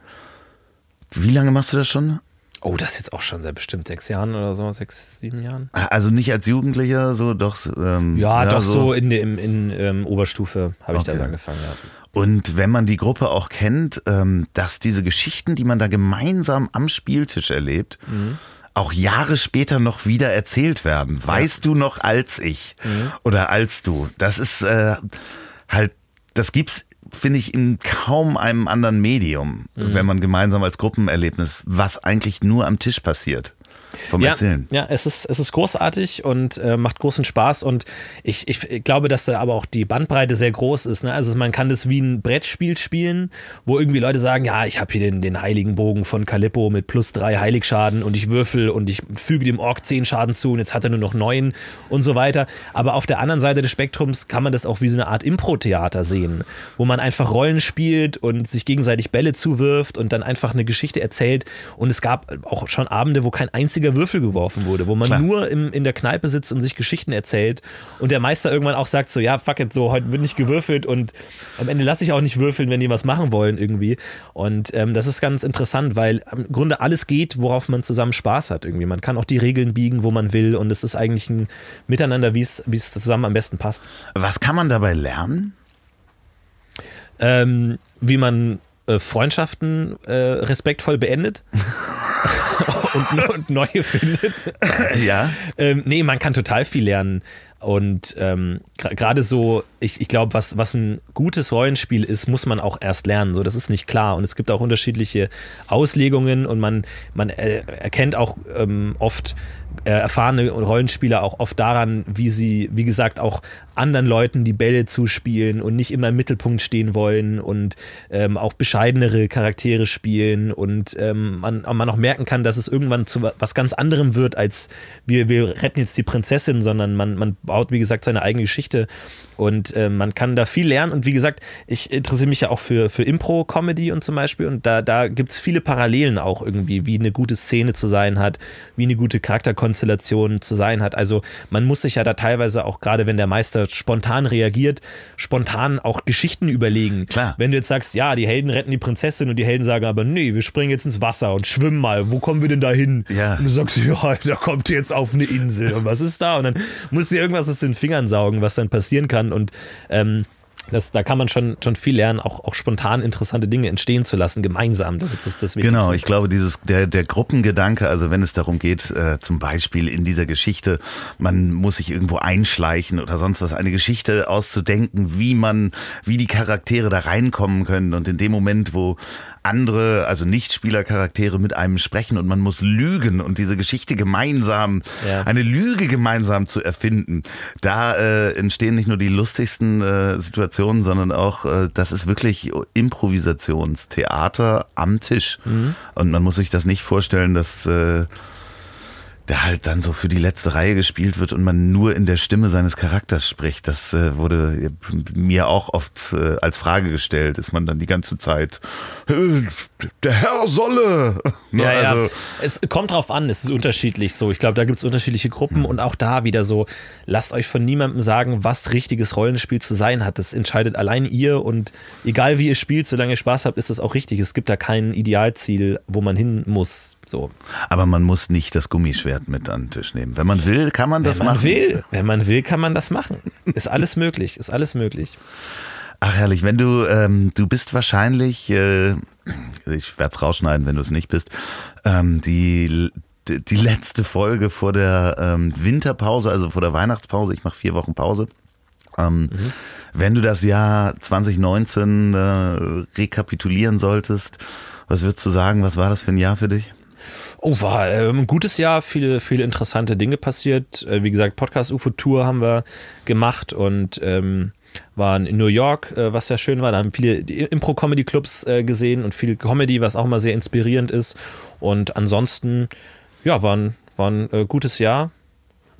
wie lange machst du das schon? Oh, das jetzt auch schon seit bestimmt sechs Jahren oder so, sechs, sieben Jahren. Also nicht als Jugendlicher, so doch. Ähm, Ja, doch so, in, der- im, in ähm, Oberstufe habe ich Okay. das angefangen, ja. Und wenn man die Gruppe auch kennt, ähm, dass diese Geschichten, die man da gemeinsam am Spieltisch erlebt, auch Jahre später noch wieder erzählt werden. Weißt du noch als ich oder als du? Das ist äh, halt, das gibt's finde ich in kaum einem anderen Medium, wenn man gemeinsam als Gruppenerlebnis, was eigentlich nur am Tisch passiert. Vom ja, Erzählen. Ja, es ist, es ist großartig und äh, macht großen Spaß und ich, ich glaube, dass da aber auch die Bandbreite sehr groß ist. Ne? Also man kann das wie ein Brettspiel spielen, wo irgendwie Leute sagen, ja, ich habe hier den, den heiligen Bogen von Calippo mit plus drei Heiligschaden und ich würfel und ich füge dem Ork zehn Schaden zu und jetzt hat er nur noch neun und so weiter. Aber auf der anderen Seite des Spektrums kann man das auch wie so eine Art Impro-Theater sehen, wo man einfach Rollen spielt und sich gegenseitig Bälle zuwirft und dann einfach eine Geschichte erzählt. Und es gab auch schon Abende, wo kein einziger Würfel geworfen wurde, wo man Klar. nur im, in der Kneipe sitzt und sich Geschichten erzählt und der Meister irgendwann auch sagt so, ja, fuck it, so, heute wird nicht gewürfelt und am Ende lasse ich auch nicht würfeln, wenn die was machen wollen irgendwie. Und ähm, das ist ganz interessant, weil im Grunde alles geht, worauf man zusammen Spaß hat irgendwie. Man kann auch die Regeln biegen, wo man will und es ist eigentlich ein Miteinander, wie es wie es zusammen am besten passt. Was kann man dabei lernen? Ähm, wie man äh, Freundschaften äh, respektvoll beendet und, und neue findet. ja. Ähm, nee, man kann total viel lernen. Und ähm, gerade so, ich, ich glaube, was, was ein gutes Rollenspiel ist, muss man auch erst lernen. So, das ist nicht klar. Und es gibt auch unterschiedliche Auslegungen und man, man äh, erkennt auch ähm, oft äh, erfahrene Rollenspieler auch oft daran, wie sie, wie gesagt, auch anderen Leuten die Bälle zuspielen und nicht immer im Mittelpunkt stehen wollen und ähm, auch bescheidenere Charaktere spielen und ähm, man, man auch merken kann, dass es irgendwann zu wa- was ganz anderem wird, als wir, wir retten jetzt die Prinzessin, sondern man, man baut, wie gesagt, seine eigene Geschichte und äh, man kann da viel lernen und wie gesagt, ich interessiere mich ja auch für, für Impro-Comedy und zum Beispiel und da, da gibt es viele Parallelen auch irgendwie, wie eine gute Szene zu sein hat, wie eine gute Charakterkonstellation zu sein hat. Also man muss sich ja da teilweise auch, gerade wenn der Meister spontan reagiert, spontan auch Geschichten überlegen. Klar. Wenn du jetzt sagst, ja, die Helden retten die Prinzessin und die Helden sagen aber, nee, wir springen jetzt ins Wasser und schwimmen mal, wo kommen wir denn da hin? Ja. Und du sagst, ja, da kommt ihr jetzt auf eine Insel und was ist da? Und dann musst du dir irgendwas aus den Fingern saugen, was dann passieren kann und ähm, das, da kann man schon, schon viel lernen, auch, auch spontan interessante Dinge entstehen zu lassen, gemeinsam. Das ist das, das Wichtigste. Genau, ich glaube, dieses, der, der Gruppengedanke, also wenn es darum geht, äh, zum Beispiel in dieser Geschichte, man muss sich irgendwo einschleichen oder sonst was, eine Geschichte auszudenken, wie man, wie die Charaktere da reinkommen können und in dem Moment, wo andere, also Nicht-Spieler-Charaktere mit einem sprechen und man muss lügen und diese Geschichte gemeinsam, Ja. eine Lüge gemeinsam zu erfinden, da äh, entstehen nicht nur die lustigsten äh, Situationen, sondern auch, äh, das ist wirklich Improvisationstheater am Tisch. Und man muss sich das nicht vorstellen, dass äh, der halt dann so für die letzte Reihe gespielt wird und man nur in der Stimme seines Charakters spricht. Das äh, wurde mir auch oft äh, als Frage gestellt. Ist man dann die ganze Zeit äh, der Herr solle? Ne, ja, also, ja. Es kommt drauf an, es ist unterschiedlich so. Ich glaube, da gibt es unterschiedliche Gruppen mhm. und auch da wieder so, lasst euch von niemandem sagen, was richtiges Rollenspiel zu sein hat. Das entscheidet allein ihr und egal wie ihr spielt, solange ihr Spaß habt, ist das auch richtig. Es gibt da kein Idealziel, wo man hin muss so. Aber man muss nicht das Gummischwert mit an den Tisch nehmen. Wenn man will, kann man das Wenn man machen. Will. Wenn man will, kann man das machen. Ist alles möglich. Ist alles möglich. Ach herrlich, wenn du, ähm, du bist wahrscheinlich, äh, ich werde es rausschneiden, wenn du es nicht bist, ähm, die, die letzte Folge vor der ähm, Winterpause, also vor der Weihnachtspause. Ich mache vier Wochen Pause. Ähm, mhm. Wenn du das Jahr 2019 äh, rekapitulieren solltest, was würdest du sagen, was war das für ein Jahr für dich? Oh, war äh, ein gutes Jahr, viele, viele interessante Dinge passiert. Äh, wie gesagt, Podcast UFO Tour haben wir gemacht und ähm, waren in New York, äh, was sehr schön war. Da haben viele Impro-Comedy-Clubs äh, gesehen und viel Comedy, was auch mal sehr inspirierend ist. Und ansonsten, ja, war ein, war ein äh, gutes Jahr.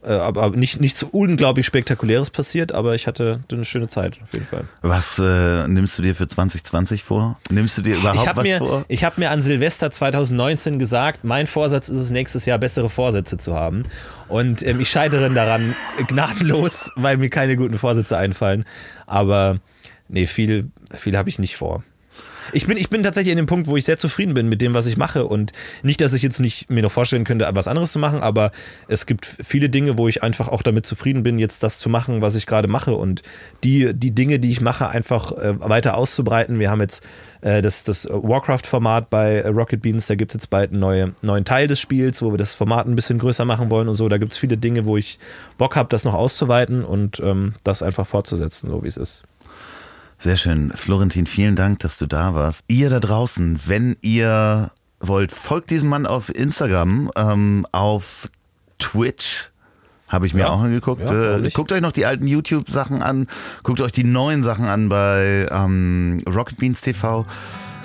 Äh, aber nicht, nichts unglaublich Spektakuläres passiert, aber ich hatte eine schöne Zeit auf jeden Fall. Was äh, nimmst du dir für 2020 vor? Nimmst du dir überhaupt was mir, vor? Ich habe mir an Silvester 2019 gesagt, mein Vorsatz ist es, nächstes Jahr bessere Vorsätze zu haben. Und ähm, ich scheitere daran gnadenlos, weil mir keine guten Vorsätze einfallen. Aber nee, viel, viel habe ich nicht vor. Ich bin, ich bin tatsächlich in dem Punkt, wo ich sehr zufrieden bin mit dem, was ich mache. Und nicht, dass ich jetzt nicht mir noch vorstellen könnte, was anderes zu machen, aber es gibt viele Dinge, wo ich einfach auch damit zufrieden bin, jetzt das zu machen, was ich gerade mache. Und die, die Dinge, die ich mache, einfach äh, weiter auszubreiten. Wir haben jetzt äh, das, das Warcraft-Format bei Rocket Beans, da gibt es jetzt bald einen neue, neuen Teil des Spiels, wo wir das Format ein bisschen größer machen wollen und so. Da gibt es viele Dinge, wo ich Bock habe, das noch auszuweiten und ähm, das einfach fortzusetzen, so wie es ist. Sehr schön. Florentin, vielen Dank, dass du da warst. Ihr da draußen, wenn ihr wollt, folgt diesem Mann auf Instagram, ähm, auf Twitch. Habe ich mir ja, auch angeguckt. Ja, äh, guckt euch noch die alten YouTube-Sachen an. Guckt euch die neuen Sachen an bei ähm, Rocket Beans TV.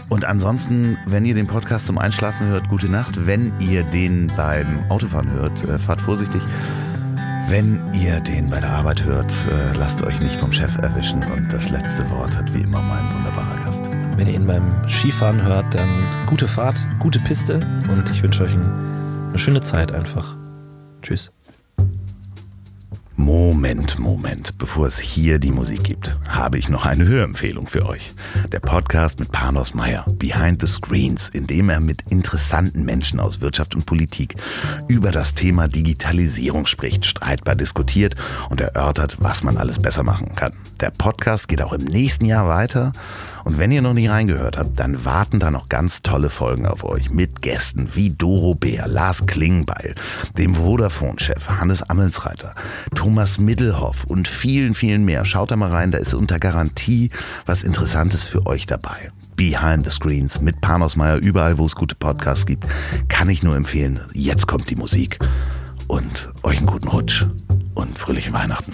Und ansonsten, wenn ihr den Podcast zum Einschlafen hört, gute Nacht. Wenn ihr den beim Autofahren hört, äh, fahrt vorsichtig. Wenn ihr den bei der Arbeit hört, äh, lasst euch nicht vom Chef erwischen und das letzte Wort hat wie immer mein wunderbarer Gast. Wenn ihr ihn beim Skifahren hört, dann gute Fahrt, gute Piste und ich wünsche euch eine schöne Zeit einfach. Tschüss. Moment, Moment, bevor es hier die Musik gibt, habe ich noch eine Hörempfehlung für euch. Der Podcast mit Panos Meyer, Behind the Screens, in dem er mit interessanten Menschen aus Wirtschaft und Politik über das Thema Digitalisierung spricht, streitbar diskutiert und erörtert, was man alles besser machen kann. Der Podcast geht auch im nächsten Jahr weiter und wenn ihr noch nicht reingehört habt, dann warten da noch ganz tolle Folgen auf euch mit Gästen wie Doro Bär, Lars Klingbeil, dem Vodafone-Chef Hannes Ammelsreiter, Thomas Middelhoff und vielen, vielen mehr. Schaut da mal rein, da ist unter Garantie was Interessantes für euch dabei. Behind the Screens mit Panos Meyer, überall wo es gute Podcasts gibt, kann ich nur empfehlen. Jetzt kommt die Musik und euch einen guten Rutsch und fröhliche Weihnachten.